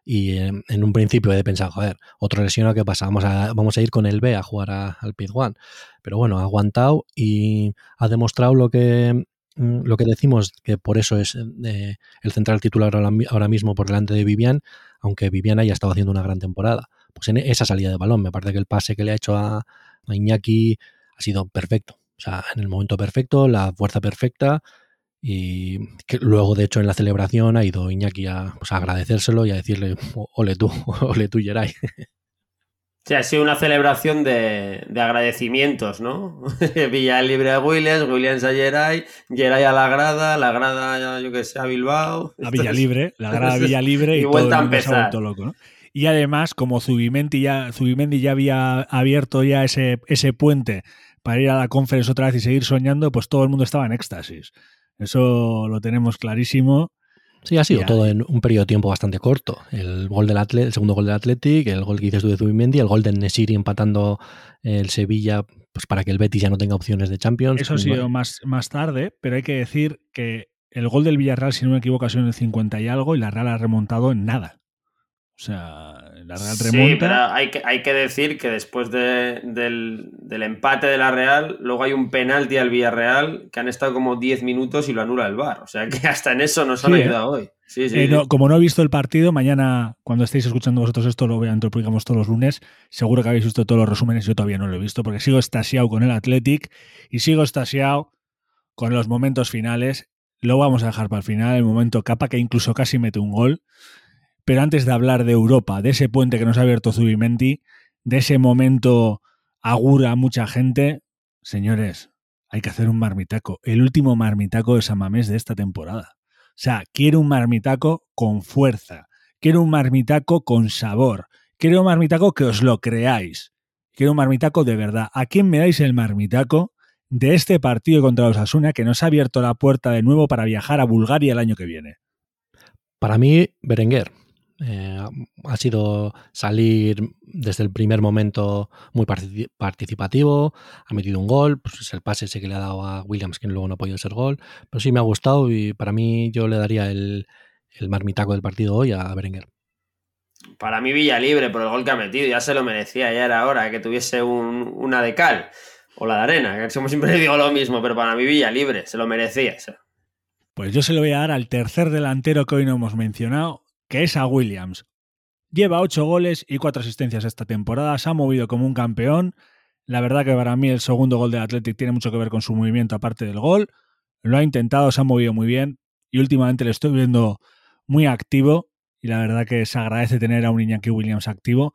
Y en, un principio he de pensar, joder, otro lesionado, ¿qué pasa? Vamos a, vamos a ir con el B a jugar al Pit One. Pero bueno, ha aguantado y ha demostrado lo que, mm, lo que decimos, que por eso es eh, el central titular ahora, mismo por delante de Vivian, aunque Vivian haya estado haciendo una gran temporada. Pues en esa salida de balón, me parece que el pase que le ha hecho a, a Iñaki ha sido perfecto. O sea, en el momento perfecto, la fuerza perfecta. Y que luego, de hecho, en la celebración ha ido Iñaki a, pues, agradecérselo y a decirle, ole tú, ole tú, Geray. Sí, ha sido una celebración de, agradecimientos, ¿no? Villa libre a Williams, Williams a Geray, Geray a la grada, la grada, yo que sé, a Bilbao. A Villa Libre, la grada Villa Libre y, vuelta a empezar. Loco, Y además, como Zubimendi ya, Zubimendi ya había abierto ya ese, ese puente para ir a la conferencia otra vez y seguir soñando, pues todo el mundo estaba en éxtasis. Eso lo tenemos clarísimo. Sí, ha sido todo en un periodo de tiempo bastante corto. El gol del el segundo gol del Athletic, el gol que dices tú de Zubimendi, el gol de Nesiri empatando el Sevilla pues para que el Betis ya no tenga opciones de Champions. Eso ha sido más, más tarde, pero hay que decir que el gol del Villarreal, si no me equivoco, ha sido en el 50 y algo y la Real ha remontado en nada. O sea, la Real remonta. Sí, pero hay que, hay que decir que después del, empate de la Real, luego hay un penalti al Villarreal que han estado como 10 minutos y lo anula el VAR. O sea que hasta en eso nos han ¿eh? ayudado hoy. Eh, como no he visto el partido, mañana, cuando estéis escuchando vosotros esto, lo publicamos todos los lunes. Seguro que habéis visto todos los resúmenes. Yo todavía no lo he visto porque sigo estasiado con el Athletic y sigo estasiado con los momentos finales. Lo vamos a dejar para el final, el momento capa que incluso casi mete un gol. Pero antes de hablar de Europa, de ese puente que nos ha abierto Zubimenti, de ese momento agura a mucha gente, señores, hay que hacer un marmitaco. El último marmitaco de Samamés de esta temporada. O sea, quiero un marmitaco con fuerza, quiero un marmitaco con sabor, quiero un marmitaco que os lo creáis, quiero un marmitaco de verdad. ¿A quién me dais el marmitaco de este partido contra los Asuna que nos ha abierto la puerta de nuevo para viajar a Bulgaria el año que viene? Para mí, Berenguer. Eh, ha sido salir desde el primer momento muy participativo, ha metido un gol, pues es el pase ese que le ha dado a Williams, que luego no ha podido ser gol, pero sí me ha gustado y para mí yo le daría el, marmitaco del partido hoy a Berenguer. Para mí Villa libre por el gol que ha metido, ya se lo merecía, ya era hora que tuviese una de cal o la de arena, que siempre digo lo mismo, pero para mí Villa libre, se lo merecía. Pues yo se lo voy a dar al tercer delantero que hoy no hemos mencionado, que es a Williams. Lleva ocho goles y cuatro asistencias esta temporada, se ha movido como un campeón. La verdad que para mí el segundo gol de Athletic tiene mucho que ver con su movimiento aparte del gol. Lo ha intentado, se ha movido muy bien y últimamente le estoy viendo muy activo y la verdad que se agradece tener a un Iñaki Williams activo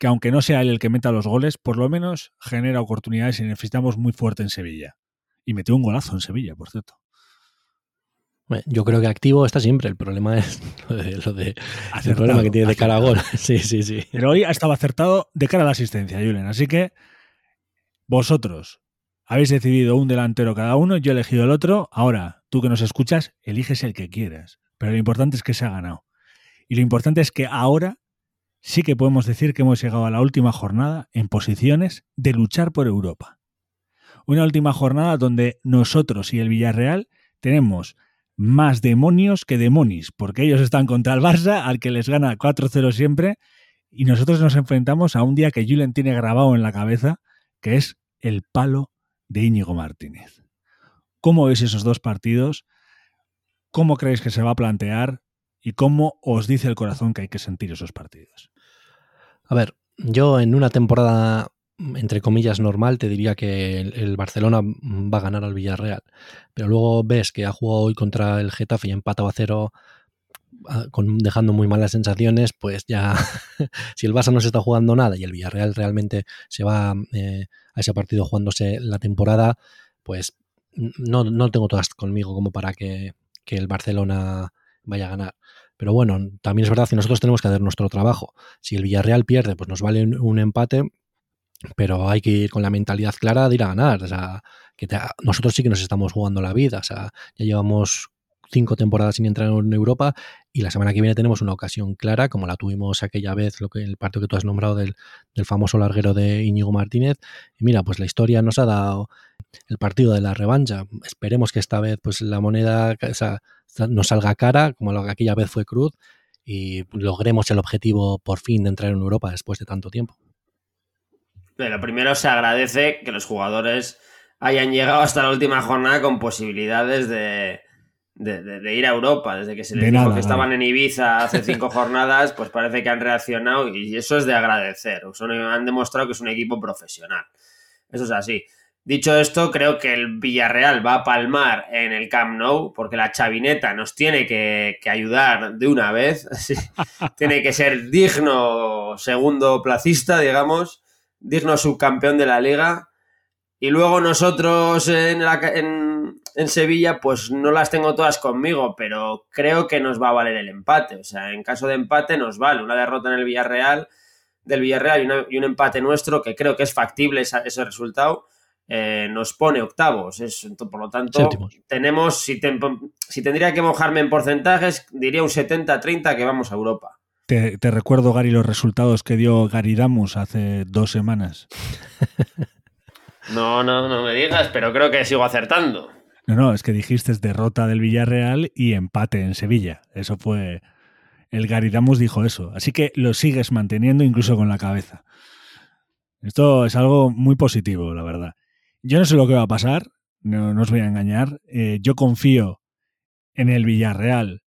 que aunque no sea él el que meta los goles, por lo menos genera oportunidades y necesitamos muy fuerte en Sevilla. Y metió un golazo en Sevilla, por cierto. Yo creo que activo está siempre. El problema es lo de, el problema que tiene de cara a gol. Sí, sí, sí. Pero hoy ha estado acertado de cara a la asistencia, Julen. Así que vosotros habéis decidido un delantero cada uno, yo he elegido el otro. Ahora, tú que nos escuchas, eliges el que quieras. Pero lo importante es que se ha ganado. Y lo importante es que ahora sí que podemos decir que hemos llegado a la última jornada en posiciones de luchar por Europa. Una última jornada donde nosotros y el Villarreal tenemos más demonios que demonis, porque ellos están contra el Barça, al que les gana 4-0 siempre, y nosotros nos enfrentamos a un día que Julen tiene grabado en la cabeza, que es el palo de Íñigo Martínez. ¿Cómo veis esos dos partidos? ¿Cómo creéis que se va a plantear? ¿Y cómo os dice el corazón que hay que sentir esos partidos? A ver, yo en una temporada entre comillas, normal, te diría que el, Barcelona va a ganar al Villarreal. Pero luego ves que ha jugado hoy contra el Getafe y empatado a cero, ah, con, dejando muy malas sensaciones, pues ya, si el Barça no se está jugando nada y el Villarreal realmente se va eh, a ese partido jugándose la temporada, pues no, no tengo todas conmigo como para que, que el Barcelona vaya a ganar. Pero bueno, también es verdad que nosotros tenemos que hacer nuestro trabajo. Si el Villarreal pierde, pues nos vale un empate pero hay que ir con la mentalidad clara de ir a ganar. O sea, que nosotros sí que nos estamos jugando la vida. O sea, ya llevamos cinco temporadas sin entrar en Europa y la semana que viene tenemos una ocasión clara, como la tuvimos aquella vez, lo que el partido que tú has nombrado del, famoso larguero de Íñigo Martínez. Y mira, pues la historia nos ha dado el partido de la revancha. Esperemos que esta vez pues la moneda nos salga cara, como lo que aquella vez fue cruz, y logremos el objetivo por fin de entrar en Europa después de tanto tiempo. Lo primero se agradece que los jugadores hayan llegado hasta la última jornada con posibilidades de, ir a Europa. Desde que se les dijo que estaban en Ibiza hace cinco jornadas, pues parece que han reaccionado y eso es de agradecer. han demostrado que es un equipo profesional. Eso es así. Dicho esto, creo que el Villarreal va a palmar en el Camp Nou porque la chavineta nos tiene que, que ayudar de una vez. tiene que ser digno segundo placista, digamos digno subcampeón de la liga. Y luego nosotros en, en, Sevilla, pues no las tengo todas conmigo, pero creo que nos va a valer el empate. O sea, en caso de empate nos vale una derrota en el Villarreal, del Villarreal y, un empate nuestro, que creo que es factible ese resultado, eh, nos pone octavos. Es, por lo tanto, tenemos, si, si tendría que mojarme en porcentajes, diría un 70-30 que vamos a Europa. Te, recuerdo, Gary, los resultados que dio Gary Damus hace dos semanas. No, no, no me digas, pero creo que sigo acertando. No, no, es que dijiste derrota del Villarreal y empate en Sevilla. Eso fue. El Gary Damus dijo eso. Así que lo sigues manteniendo incluso con la cabeza. Esto es algo muy positivo, la verdad. Yo no sé lo que va a pasar, no, os voy a engañar. Eh, yo confío en el Villarreal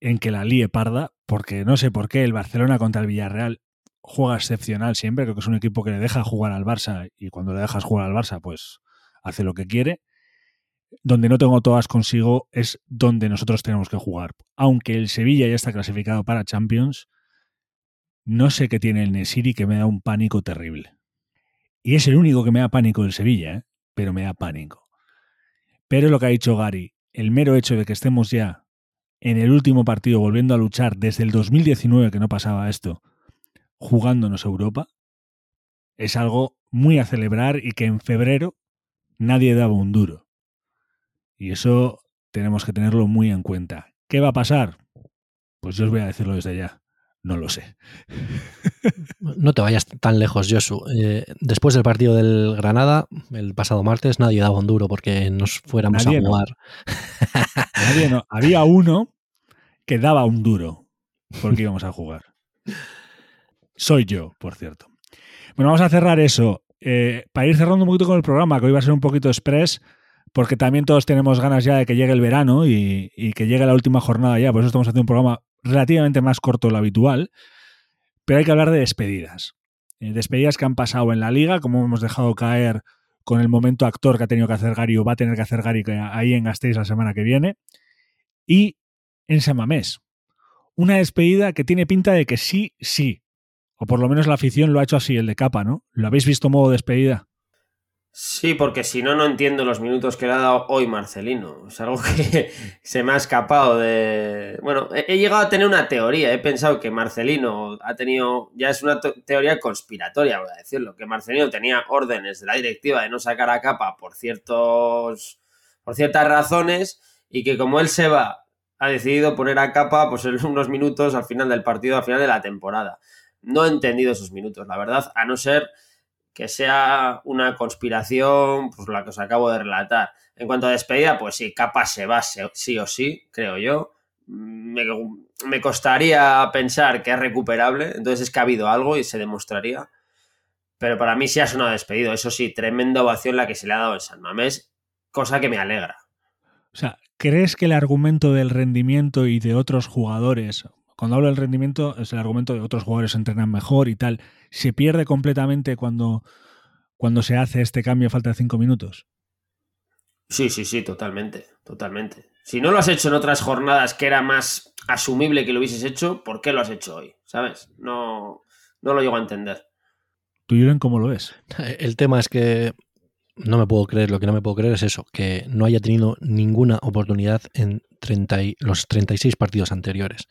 en que la líe parda, porque no sé por qué el Barcelona contra el Villarreal juega excepcional siempre, creo que es un equipo que le deja jugar al Barça y cuando le dejas jugar al Barça, pues hace lo que quiere. Donde no tengo todas consigo es donde nosotros tenemos que jugar. Aunque el Sevilla ya está clasificado para Champions, no sé qué tiene el Nesiri que me da un pánico terrible. Y es el único que me da pánico el Sevilla, ¿eh? pero me da pánico. Pero lo que ha dicho Gary, el mero hecho de que estemos ya en el último partido volviendo a luchar desde el 2019 que no pasaba esto, jugándonos Europa, es algo muy a celebrar y que en febrero nadie daba un duro. Y eso tenemos que tenerlo muy en cuenta. ¿Qué va a pasar? Pues yo os voy a decirlo desde ya. No lo sé. No te vayas tan lejos, Josu. Eh, después del partido del Granada, el pasado martes, nadie daba un duro porque nos fuéramos a jugar. Nadie no. Había uno que daba un duro porque íbamos a jugar. Soy yo, por cierto. Bueno, vamos a cerrar eso. Eh, para ir cerrando un poquito con el programa, que hoy va a ser un poquito express, porque también todos tenemos ganas ya de que llegue el verano y, que llegue la última jornada ya, por eso estamos haciendo un programa relativamente más corto de lo habitual, pero hay que hablar de despedidas. Eh, despedidas que han pasado en la liga, como hemos dejado caer con el momento actor que ha tenido que hacer Gary o va a tener que hacer Gary ahí en Gasteiz la semana que viene, y en Samamés. Una despedida que tiene pinta de que sí, sí, o por lo menos la afición lo ha hecho así, el de capa, ¿no? ¿Lo habéis visto modo despedida? Sí, porque si no, no entiendo los minutos que le ha dado hoy Marcelino. Es algo que se me ha escapado de... Bueno, he, llegado a tener una teoría. He pensado que Marcelino ha tenido... Ya es una teoría conspiratoria, voy a decirlo. Que Marcelino tenía órdenes de la directiva de no sacar a capa por ciertos... por ciertas razones y que como él se va, ha decidido poner a capa pues en unos minutos al final del partido, al final de la temporada. No he entendido esos minutos, la verdad, a no ser que sea una conspiración, pues la que os acabo de relatar. En cuanto a despedida, pues sí, capa se va sí o sí, creo yo. Me, me costaría pensar que es recuperable, entonces es que ha habido algo y se demostraría. Pero para mí sí ha sonado despedido. Eso sí, tremenda ovación la que se le ha dado en San Mamés, cosa que me alegra. O sea, ¿crees que el argumento del rendimiento y de otros jugadores, cuando hablo del rendimiento, es el argumento de otros jugadores entrenan mejor y tal. ¿Se pierde completamente cuando, cuando se hace este cambio a falta de cinco minutos? Sí, sí, sí, totalmente, totalmente. Si no lo has hecho en otras jornadas que era más asumible que lo hubieses hecho, ¿por qué lo has hecho hoy? ¿Sabes? No, no lo llego a entender. ¿Tú, Julen, cómo lo ves? El tema es que no me puedo creer, lo que no me puedo creer es eso, que no haya tenido ninguna oportunidad en 30 los 36 partidos anteriores.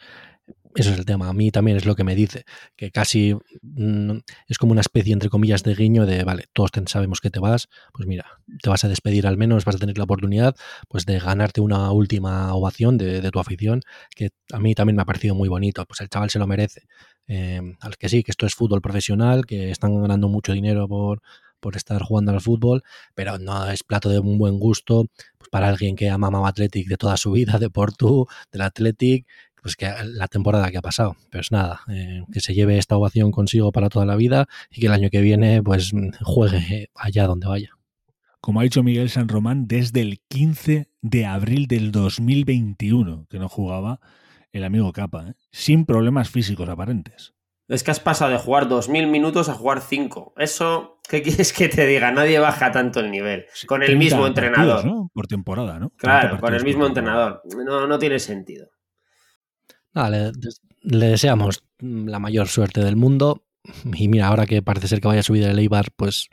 Eso es el tema. A mí también es lo que me dice, que casi mm, es como una especie, entre comillas, de guiño de, vale, todos sabemos que te vas, pues mira, te vas a despedir al menos, vas a tener la oportunidad pues de ganarte una última ovación de, tu afición, que a mí también me ha parecido muy bonito, pues el chaval se lo merece. Eh, al que sí, que esto es fútbol profesional, que están ganando mucho dinero por, por estar jugando al fútbol, pero no es plato de un buen gusto pues para alguien que ha mamado Athletic de toda su vida, de Portu, del Athletic, pues que la temporada que ha pasado. Pero es nada, eh, que se lleve esta ovación consigo para toda la vida y que el año que viene pues juegue allá donde vaya. Como ha dicho Miguel San Román, desde el 15 de abril del 2021 que no jugaba el amigo Capa, ¿eh? sin problemas físicos aparentes. Es que has pasado de jugar 2.000 minutos a jugar 5. Eso, ¿qué quieres que te diga? Nadie baja tanto el nivel. Con el mismo entrenador. Por temporada, ¿no? Claro, con el mismo entrenador. No, no tiene sentido le, deseamos la mayor suerte del mundo. Y mira, ahora que parece ser que vaya a subir el Eibar, pues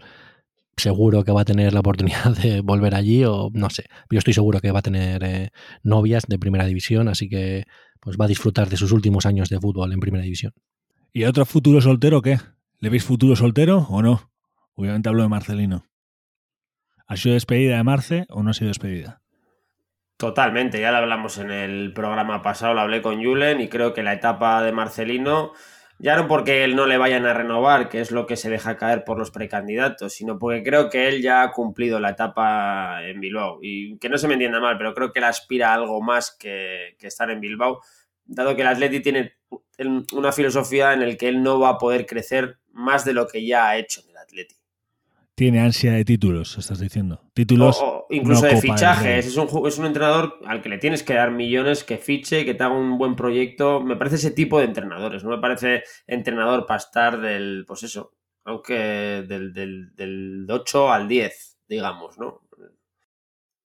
seguro que va a tener la oportunidad de volver allí o no sé. Yo estoy seguro que va a tener eh, novias de primera división, así que pues va a disfrutar de sus últimos años de fútbol en primera división. ¿Y otro futuro soltero qué? ¿Le veis futuro soltero o no? Obviamente hablo de Marcelino. ¿Ha sido despedida de Marce o no ha sido despedida? Totalmente, ya lo hablamos en el programa pasado, lo hablé con Julen y creo que la etapa de Marcelino, ya no porque él no le vayan a renovar, que es lo que se deja caer por los precandidatos, sino porque creo que él ya ha cumplido la etapa en Bilbao. Y que no se me entienda mal, pero creo que él aspira a algo más que, estar en Bilbao, dado que el Atleti tiene una filosofía en la que él no va a poder crecer más de lo que ya ha hecho en el Atleti. tiene ansia de títulos, estás diciendo. Títulos. O, incluso de fichajes. Es un, es un entrenador al que le tienes que dar millones, que fiche, que te haga un buen proyecto. Me parece ese tipo de entrenadores. No me parece entrenador para estar del, pues eso, aunque del, del, del 8 al 10, digamos, ¿no?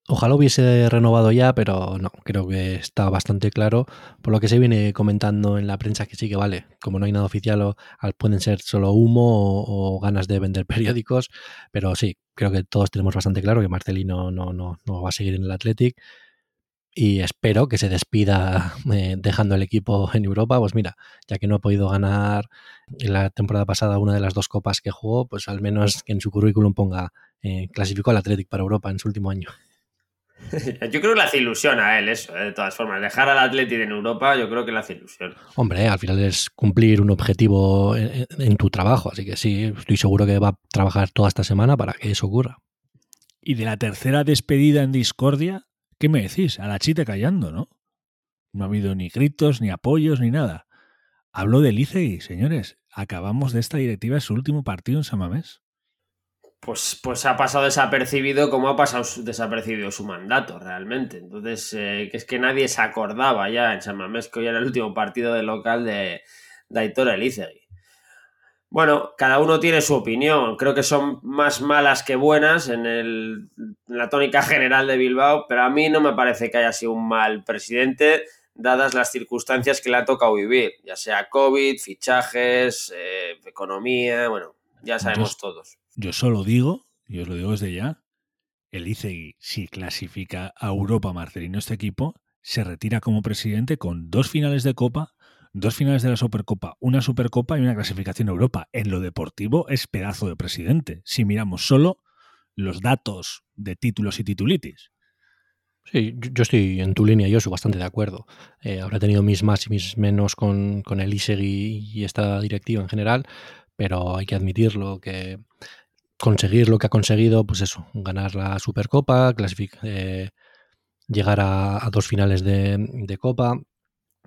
Ojalá hubiese renovado ya, pero no, creo que está bastante claro. Por lo que se viene comentando en la prensa que sí que vale. Como no hay nada oficial, o, pueden ser solo humo o, ganas de vender periódicos. Pero sí, creo que todos tenemos bastante claro que Marcelino no, no, no va a seguir en el Athletic. Y espero que se despida eh, dejando el equipo en Europa. Pues mira, ya que no ha podido ganar en la temporada pasada una de las dos copas que jugó, pues al menos que en su currículum ponga eh, clasificó al Athletic para Europa en su último año. Yo creo que le hace ilusión a él eso, ¿eh? de todas formas. Dejar al Atlético en Europa, yo creo que le hace ilusión. Hombre, al final es cumplir un objetivo en, tu trabajo, así que sí, estoy seguro que va a trabajar toda esta semana para que eso ocurra. Y de la tercera despedida en discordia, ¿qué me decís? A la chita callando, ¿no? No ha habido ni gritos, ni apoyos, ni nada. Hablo del y señores. Acabamos de esta directiva en su último partido en Samamés pues, pues ha pasado desapercibido como ha pasado desapercibido su mandato realmente. Entonces, eh, que es que nadie se acordaba ya en San Mamés que hoy era el último partido de local de, de Aitor Elizegui. Bueno, cada uno tiene su opinión. Creo que son más malas que buenas en, el, en, la tónica general de Bilbao, pero a mí no me parece que haya sido un mal presidente, dadas las circunstancias que le ha tocado vivir, ya sea COVID, fichajes, eh, economía, bueno, ya sabemos todos. Yo solo digo, y os lo digo desde ya, el ICEGui, si clasifica a Europa Marcelino este equipo, se retira como presidente con dos finales de Copa, dos finales de la Supercopa, una Supercopa y una clasificación a Europa. En lo deportivo es pedazo de presidente, si miramos solo los datos de títulos y titulitis. Sí, yo estoy en tu línea, yo soy bastante de acuerdo. Eh, habrá tenido mis más y mis menos con, con el ISEGI y esta directiva en general, pero hay que admitirlo que conseguir lo que ha conseguido, pues eso, ganar la Supercopa, eh, llegar a, dos finales de, Copa.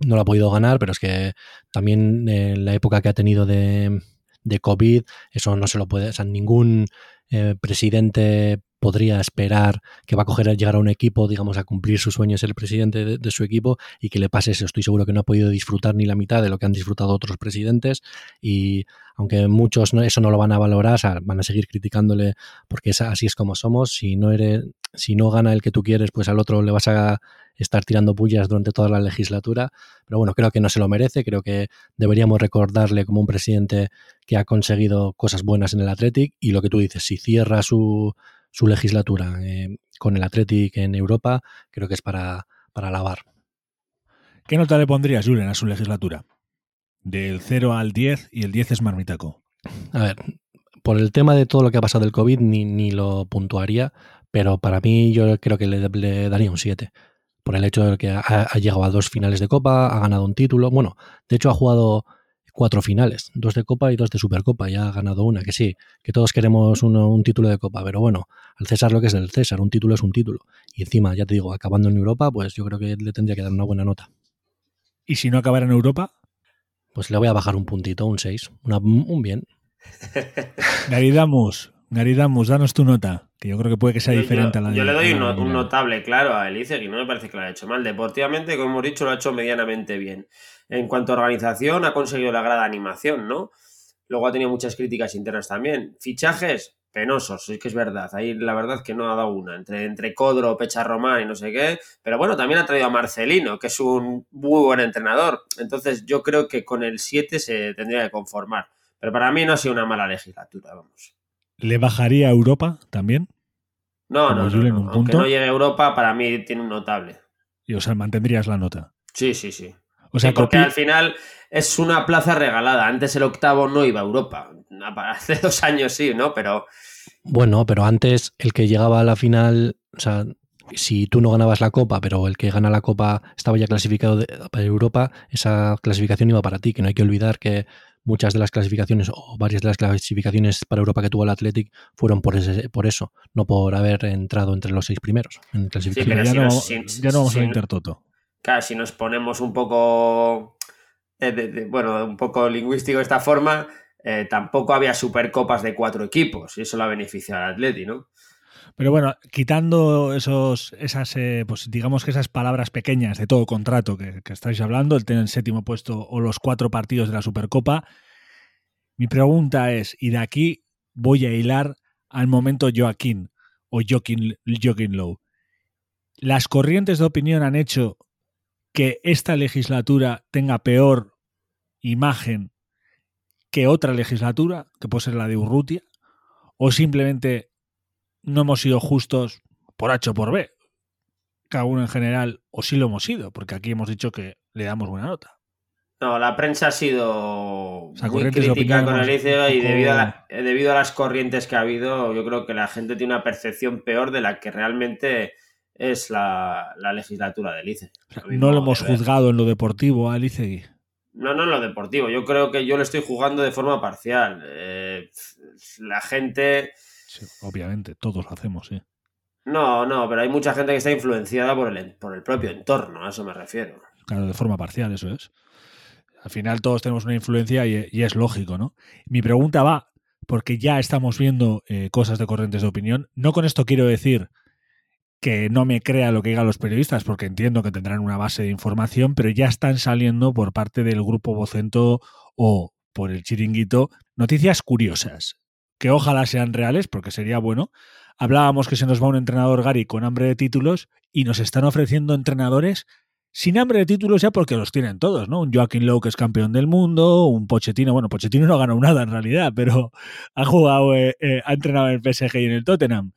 No lo ha podido ganar, pero es que también en la época que ha tenido de, de COVID, eso no se lo puede, o sea, ningún eh, presidente podría esperar que va a coger llegar a un equipo, digamos, a cumplir sus sueños el presidente de, su equipo y que le pase eso. Estoy seguro que no ha podido disfrutar ni la mitad de lo que han disfrutado otros presidentes y aunque muchos eso no lo van a valorar, van a seguir criticándole porque así es como somos. Si no eres, si no gana el que tú quieres, pues al otro le vas a estar tirando pullas durante toda la legislatura. Pero bueno, creo que no se lo merece. Creo que deberíamos recordarle como un presidente que ha conseguido cosas buenas en el Athletic y lo que tú dices, si cierra su su legislatura eh, con el Athletic en Europa, creo que es para, para alabar. ¿Qué nota le pondrías, Julen, a su legislatura? Del 0 al 10 y el 10 es marmitaco. A ver, por el tema de todo lo que ha pasado del COVID ni, ni lo puntuaría, pero para mí yo creo que le, le daría un 7. Por el hecho de que ha, ha, llegado a dos finales de Copa, ha ganado un título. Bueno, de hecho ha jugado cuatro finales, dos de Copa y dos de Supercopa. Ya ha ganado una, que sí, que todos queremos un título de Copa, pero bueno, al César lo que es el César, un título es un título. Y encima, ya te digo, acabando en Europa, pues yo creo que le tendría que dar una buena nota. ¿Y si no acabara en Europa? Pues le voy a bajar un puntito, un 6, un bien. Garidamus, danos tu nota, que yo creo que puede que sea diferente a la de Yo le doy un, notable, claro, a Elise, que no me parece que lo haya hecho mal. Deportivamente, como hemos dicho, lo ha hecho medianamente bien. En cuanto a organización, ha conseguido la grada animación, ¿no? Luego ha tenido muchas críticas internas también. Fichajes, penosos, es que es verdad. Ahí la verdad que no ha dado una. Entre, entre Codro, Pecha Román y no sé qué. Pero bueno, también ha traído a Marcelino, que es un muy buen entrenador. Entonces yo creo que con el 7 se tendría que conformar. Pero para mí no ha sido una mala legislatura, vamos. ¿Le bajaría a Europa también? No, no, no, Aunque no llegue a Europa, para mí tiene un notable. Y o sea, mantendrías la nota. Sí, sí, sí. O sea, porque al final es una plaza regalada. Antes el octavo no iba a Europa. Hace dos años sí, ¿no? Pero. Bueno, pero antes el que llegaba a la final, o sea, si tú no ganabas la copa, pero el que gana la copa estaba ya clasificado para Europa, esa clasificación iba para ti, que no hay que olvidar que muchas de las clasificaciones o varias de las clasificaciones para Europa que tuvo el Athletic fueron por, ese, por eso, no por haber entrado entre los seis primeros en clasificación. ya, no, vamos a Intertoto claro, si nos ponemos un poco, eh, bueno, un poco lingüístico de esta forma, eh, tampoco había supercopas de cuatro equipos y eso la beneficiado al Atleti, ¿no? Pero bueno, quitando esos, esas, eh, pues digamos que esas palabras pequeñas de todo contrato que, estáis hablando, el tener el séptimo puesto o los cuatro partidos de la Supercopa, mi pregunta es, y de aquí voy a hilar al momento Joaquín o Joaquín, Joaquín Lowe. ¿Las corrientes de opinión han hecho que esta legislatura tenga peor imagen que otra legislatura, que puede ser la de Urrutia? ¿O simplemente no hemos sido justos por H o por B? Cada uno en general, o sí lo hemos sido, porque aquí hemos dicho que le damos buena nota. No, la prensa ha sido muy crítica con el y debido a, debido a las corrientes que ha habido, yo creo que la gente tiene una percepción peor de la que realmente es la, legislatura del ICE. no lo hemos juzgado en lo deportivo al ICE. No, no en lo deportivo. Yo creo que yo lo estoy jugando de forma parcial. Eh, la gente. Obviamente, todos lo hacemos, sí. No, no, pero hay mucha gente que está influenciada por el, por el propio entorno, a eso me refiero. Claro, de forma parcial, eso es. Al final todos tenemos una influencia y, es lógico, ¿no? Mi pregunta va, porque ya estamos viendo eh, cosas de corrientes de opinión. No con esto quiero decir que no me crea lo que digan los periodistas, porque entiendo que tendrán una base de información, pero ya están saliendo por parte del grupo Vocento o por el chiringuito noticias curiosas, que ojalá sean reales, porque sería bueno. Hablábamos que se nos va un entrenador Gary con hambre de títulos y nos están ofreciendo entrenadores sin hambre de títulos ya porque los tienen todos, ¿no? Un Joaquín Lowe que es campeón del mundo, un Pochettino, bueno, Pochettino no ha ganado nada en realidad, pero ha jugado, eh, eh, ha entrenado en el PSG y en el Tottenham.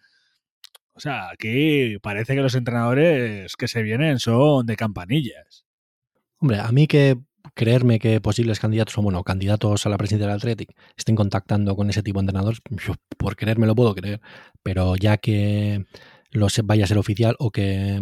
O sea, aquí parece que los entrenadores que se vienen son de campanillas. Hombre, a mí que creerme que posibles candidatos, o bueno, candidatos a la presidencia del Athletic estén contactando con ese tipo de entrenadores, yo por creerme lo puedo creer, pero ya que lo vaya a ser oficial o que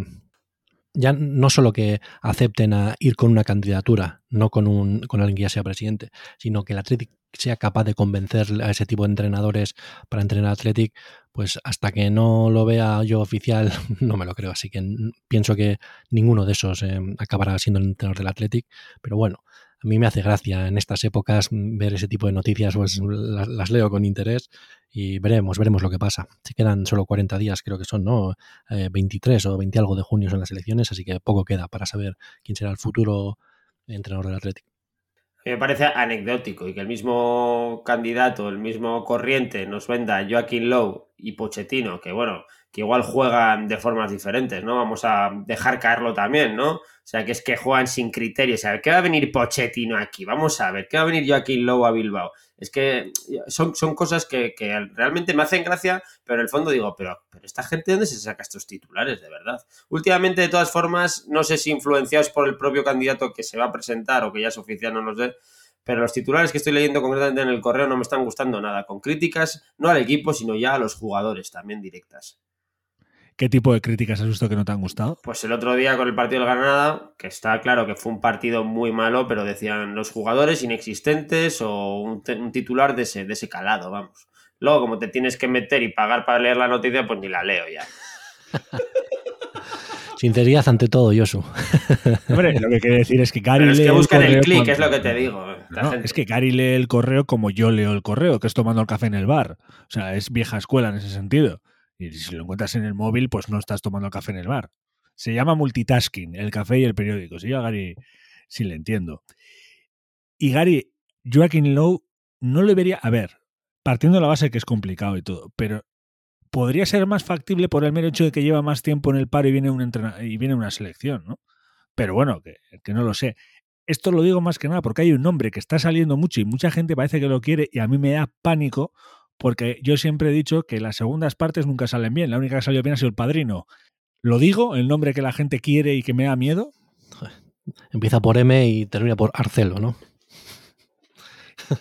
ya no solo que acepten a ir con una candidatura, no con, un, con alguien que ya sea presidente, sino que el Athletic sea capaz de convencer a ese tipo de entrenadores para entrenar Athletic, pues hasta que no lo vea yo oficial, no me lo creo. Así que pienso que ninguno de esos eh, acabará siendo el entrenador del Athletic. Pero bueno, a mí me hace gracia en estas épocas ver ese tipo de noticias, pues las, leo con interés y veremos, veremos lo que pasa. Se quedan solo 40 días, creo que son, ¿no? 23 eh, o 20 algo de junio son las elecciones, así que poco queda para saber quién será el futuro entrenador del Athletic me parece anecdótico y que el mismo candidato, el mismo corriente nos venda Joaquín Lowe y Pochettino, que bueno, que igual juegan de formas diferentes, ¿no? Vamos a dejar caerlo también, ¿no? O sea, que es que juegan sin criterios. A ver, ¿qué va a venir Pochettino aquí? Vamos a ver, ¿qué va a venir Joaquín Lowe a Bilbao? Es que son, son cosas que, realmente me hacen gracia, pero en el fondo digo, pero, pero esta gente, ¿dónde se saca estos titulares, de verdad? Últimamente, de todas formas, no sé si influenciados por el propio candidato que se va a presentar o que ya es oficial, no lo sé, pero los titulares que estoy leyendo concretamente en el correo no me están gustando nada, con críticas no al equipo, sino ya a los jugadores también directas. ¿Qué tipo de críticas has visto que no te han gustado? Pues el otro día con el partido del Granada, que está claro que fue un partido muy malo, pero decían los jugadores inexistentes o un, titular de ese, de ese calado, vamos. Luego, como te tienes que meter y pagar para leer la noticia, pues ni la leo ya. Sinceridad ante todo, Yosu. Hombre, lo que quiere decir es que Gary es que buscan el, clic, es lo que te digo. es que Gary lee el correo como yo leo el correo, que es tomando el café en el bar. O sea, es vieja escuela en ese sentido. Y si lo encuentras en el móvil, pues no estás tomando café en el bar. Se llama multitasking, el café y el periódico. Sí, a Gary sí le entiendo. Y Gary, Joaquín Lowe no le vería. A ver, partiendo de la base que es complicado y todo, pero podría ser más factible por el mero hecho de que lleva más tiempo en el paro y viene, un y viene una selección, ¿no? Pero bueno, que, que no lo sé. Esto lo digo más que nada porque hay un nombre que está saliendo mucho y mucha gente parece que lo quiere y a mí me da pánico porque yo siempre he dicho que las segundas partes nunca salen bien. La única que salió bien ha sido el padrino. ¿Lo digo? ¿El nombre que la gente quiere y que me da miedo? Empieza por M y termina por Arcelo, ¿no?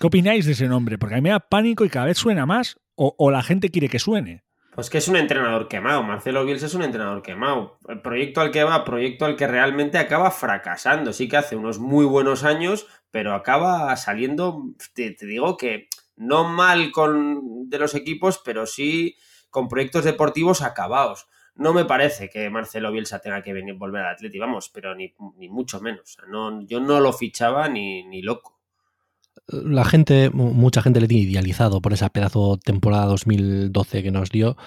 ¿Qué opináis de ese nombre? Porque a mí me da pánico y cada vez suena más o, la gente quiere que suene. Pues que es un entrenador quemado. Marcelo Bielsa es un entrenador quemado. El proyecto al que va, proyecto al que realmente acaba fracasando. Sí que hace unos muy buenos años, pero acaba saliendo, te digo que no mal con de los equipos, pero sí con proyectos deportivos acabados. No me parece que Marcelo Bielsa tenga que venir volver al Atleti, vamos, pero ni, mucho menos. no, yo no lo fichaba ni, ni loco. la gente, mucha gente le tiene idealizado por esa pedazo temporada 2012 que nos dio,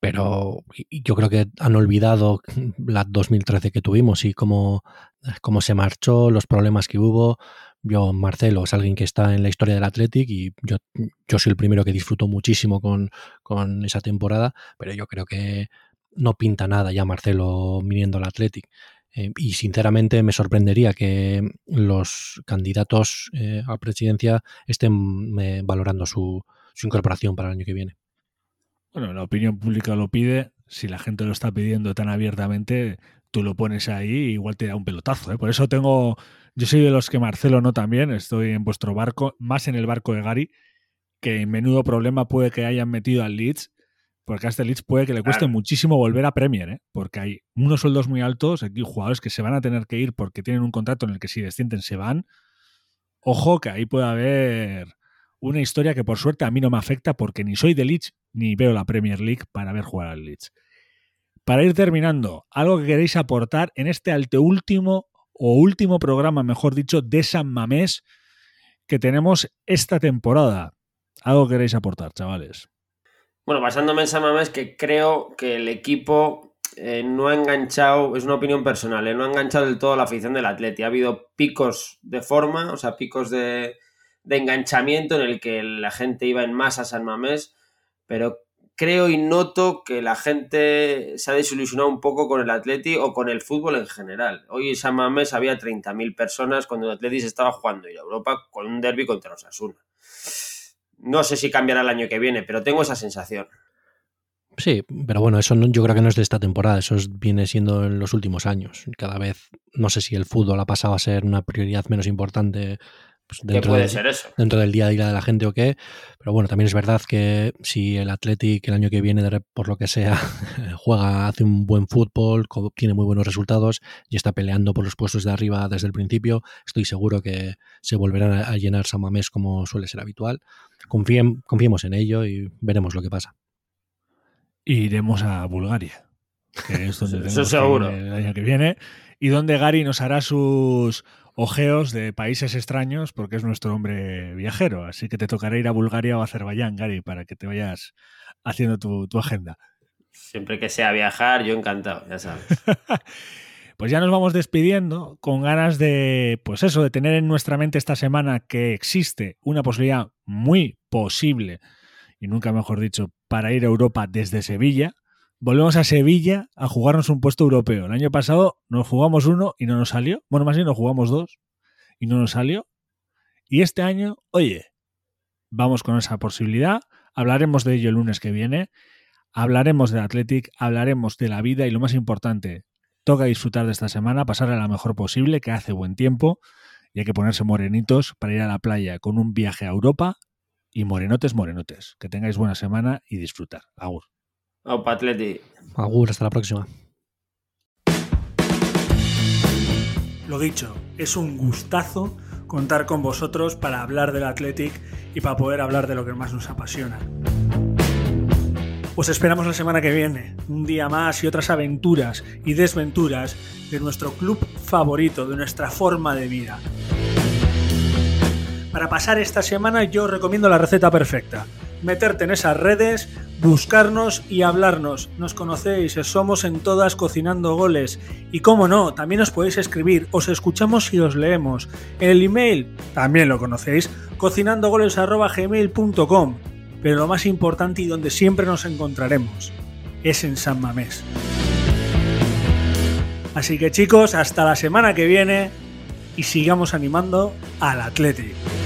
pero yo creo que han olvidado la 2013 que tuvimos y cómo, cómo se marchó, los problemas que hubo. Yo, Marcelo, es alguien que está en la historia del Athletic y yo, yo soy el primero que disfruto muchísimo con, con esa temporada, pero yo creo que no pinta nada ya Marcelo viniendo al Athletic. Eh, y sinceramente me sorprendería que los candidatos eh, a presidencia estén eh, valorando su, su, incorporación para el año que viene. Bueno, la opinión pública lo pide. Si la gente lo está pidiendo tan abiertamente, tú lo pones ahí, igual te da un pelotazo. Por eso tengo. Yo soy de los que Marcelo no también. Estoy en vuestro barco, más en el barco de Gary, que en menudo problema puede que hayan metido al Leeds porque a este Leeds puede que le cueste muchísimo volver a Premier, ¿eh? porque hay unos sueldos muy altos, aquí jugadores que se van a tener que ir porque tienen un contrato en el que si descienden se van. Ojo que ahí puede haber una historia que por suerte a mí no me afecta porque ni soy de Leeds ni veo la Premier League para ver jugar al Leeds. Para ir terminando, algo que queréis aportar en este anteúltimo o último programa, mejor dicho, de San Mamés que tenemos esta temporada. Algo que queréis aportar, chavales. Bueno, basándome en San es que creo que el equipo eh, no ha enganchado, es una opinión personal, eh, no ha enganchado del todo la afición del Atleti. Ha habido picos de forma, o sea, picos de, enganchamiento en el que la gente iba en masa a San Mamés, pero creo y noto que la gente se ha desilusionado un poco con el Atleti o con el fútbol en general. Hoy en San Mamés había 30.000 personas cuando el Atleti se estaba jugando y Europa con un derby contra los Asuna. No sé si cambiará el año que viene, pero tengo esa sensación. Sí, pero bueno, eso yo creo que no es de esta temporada, eso viene siendo en los últimos años. Cada vez, no sé si el fútbol ha pasado a ser una prioridad menos importante pues, dentro, puede ser eso? dentro del día a día de la gente o qué. Pero bueno, también es verdad que si el Athletic el año que viene, por lo que sea, juega, hace un buen fútbol, tiene muy buenos resultados y está peleando por los puestos de arriba desde el principio, estoy seguro que se volverán a llenar Samamés como suele ser habitual. Confíen, confiemos en ello y veremos lo que pasa. Iremos a Bulgaria, que es donde Eso seguro. el año que viene, y donde Gary nos hará sus ojeos de países extraños porque es nuestro hombre viajero. Así que te tocará ir a Bulgaria o a Azerbaiyán, Gary, para que te vayas haciendo tu, agenda. Siempre que sea viajar, yo encantado, ya sabes. pues ya nos vamos despidiendo con ganas de, pues eso, de tener en nuestra mente esta semana que existe una posibilidad muy posible, y nunca mejor dicho, para ir a Europa desde Sevilla. Volvemos a Sevilla a jugarnos un puesto europeo. El año pasado nos jugamos uno y no nos salió. Bueno, más bien nos jugamos dos y no nos salió. Y este año, oye, vamos con esa posibilidad. Hablaremos de ello el lunes que viene. Hablaremos del Athletic, hablaremos de la vida y lo más importante, toca disfrutar de esta semana, pasarla la mejor posible, que hace buen tiempo y hay que ponerse morenitos para ir a la playa con un viaje a Europa y morenotes, morenotes. Que tengáis buena semana y disfrutar. Agur. Opa, Atleti. Agur, hasta la próxima. Lo dicho, es un gustazo contar con vosotros para hablar del Athletic y para poder hablar de lo que más nos apasiona. Os esperamos la semana que viene, un día más y otras aventuras y desventuras de nuestro club favorito, de nuestra forma de vida. Para pasar esta semana yo os recomiendo la receta perfecta. Meterte en esas redes, buscarnos y hablarnos. Nos conocéis, somos en todas cocinando goles. Y como no, también os podéis escribir, os escuchamos y os leemos. En el email, también lo conocéis, cocinandogoles.gmail.com. Pero lo más importante y donde siempre nos encontraremos es en San Mamés. Así que chicos, hasta la semana que viene y sigamos animando al Atlético.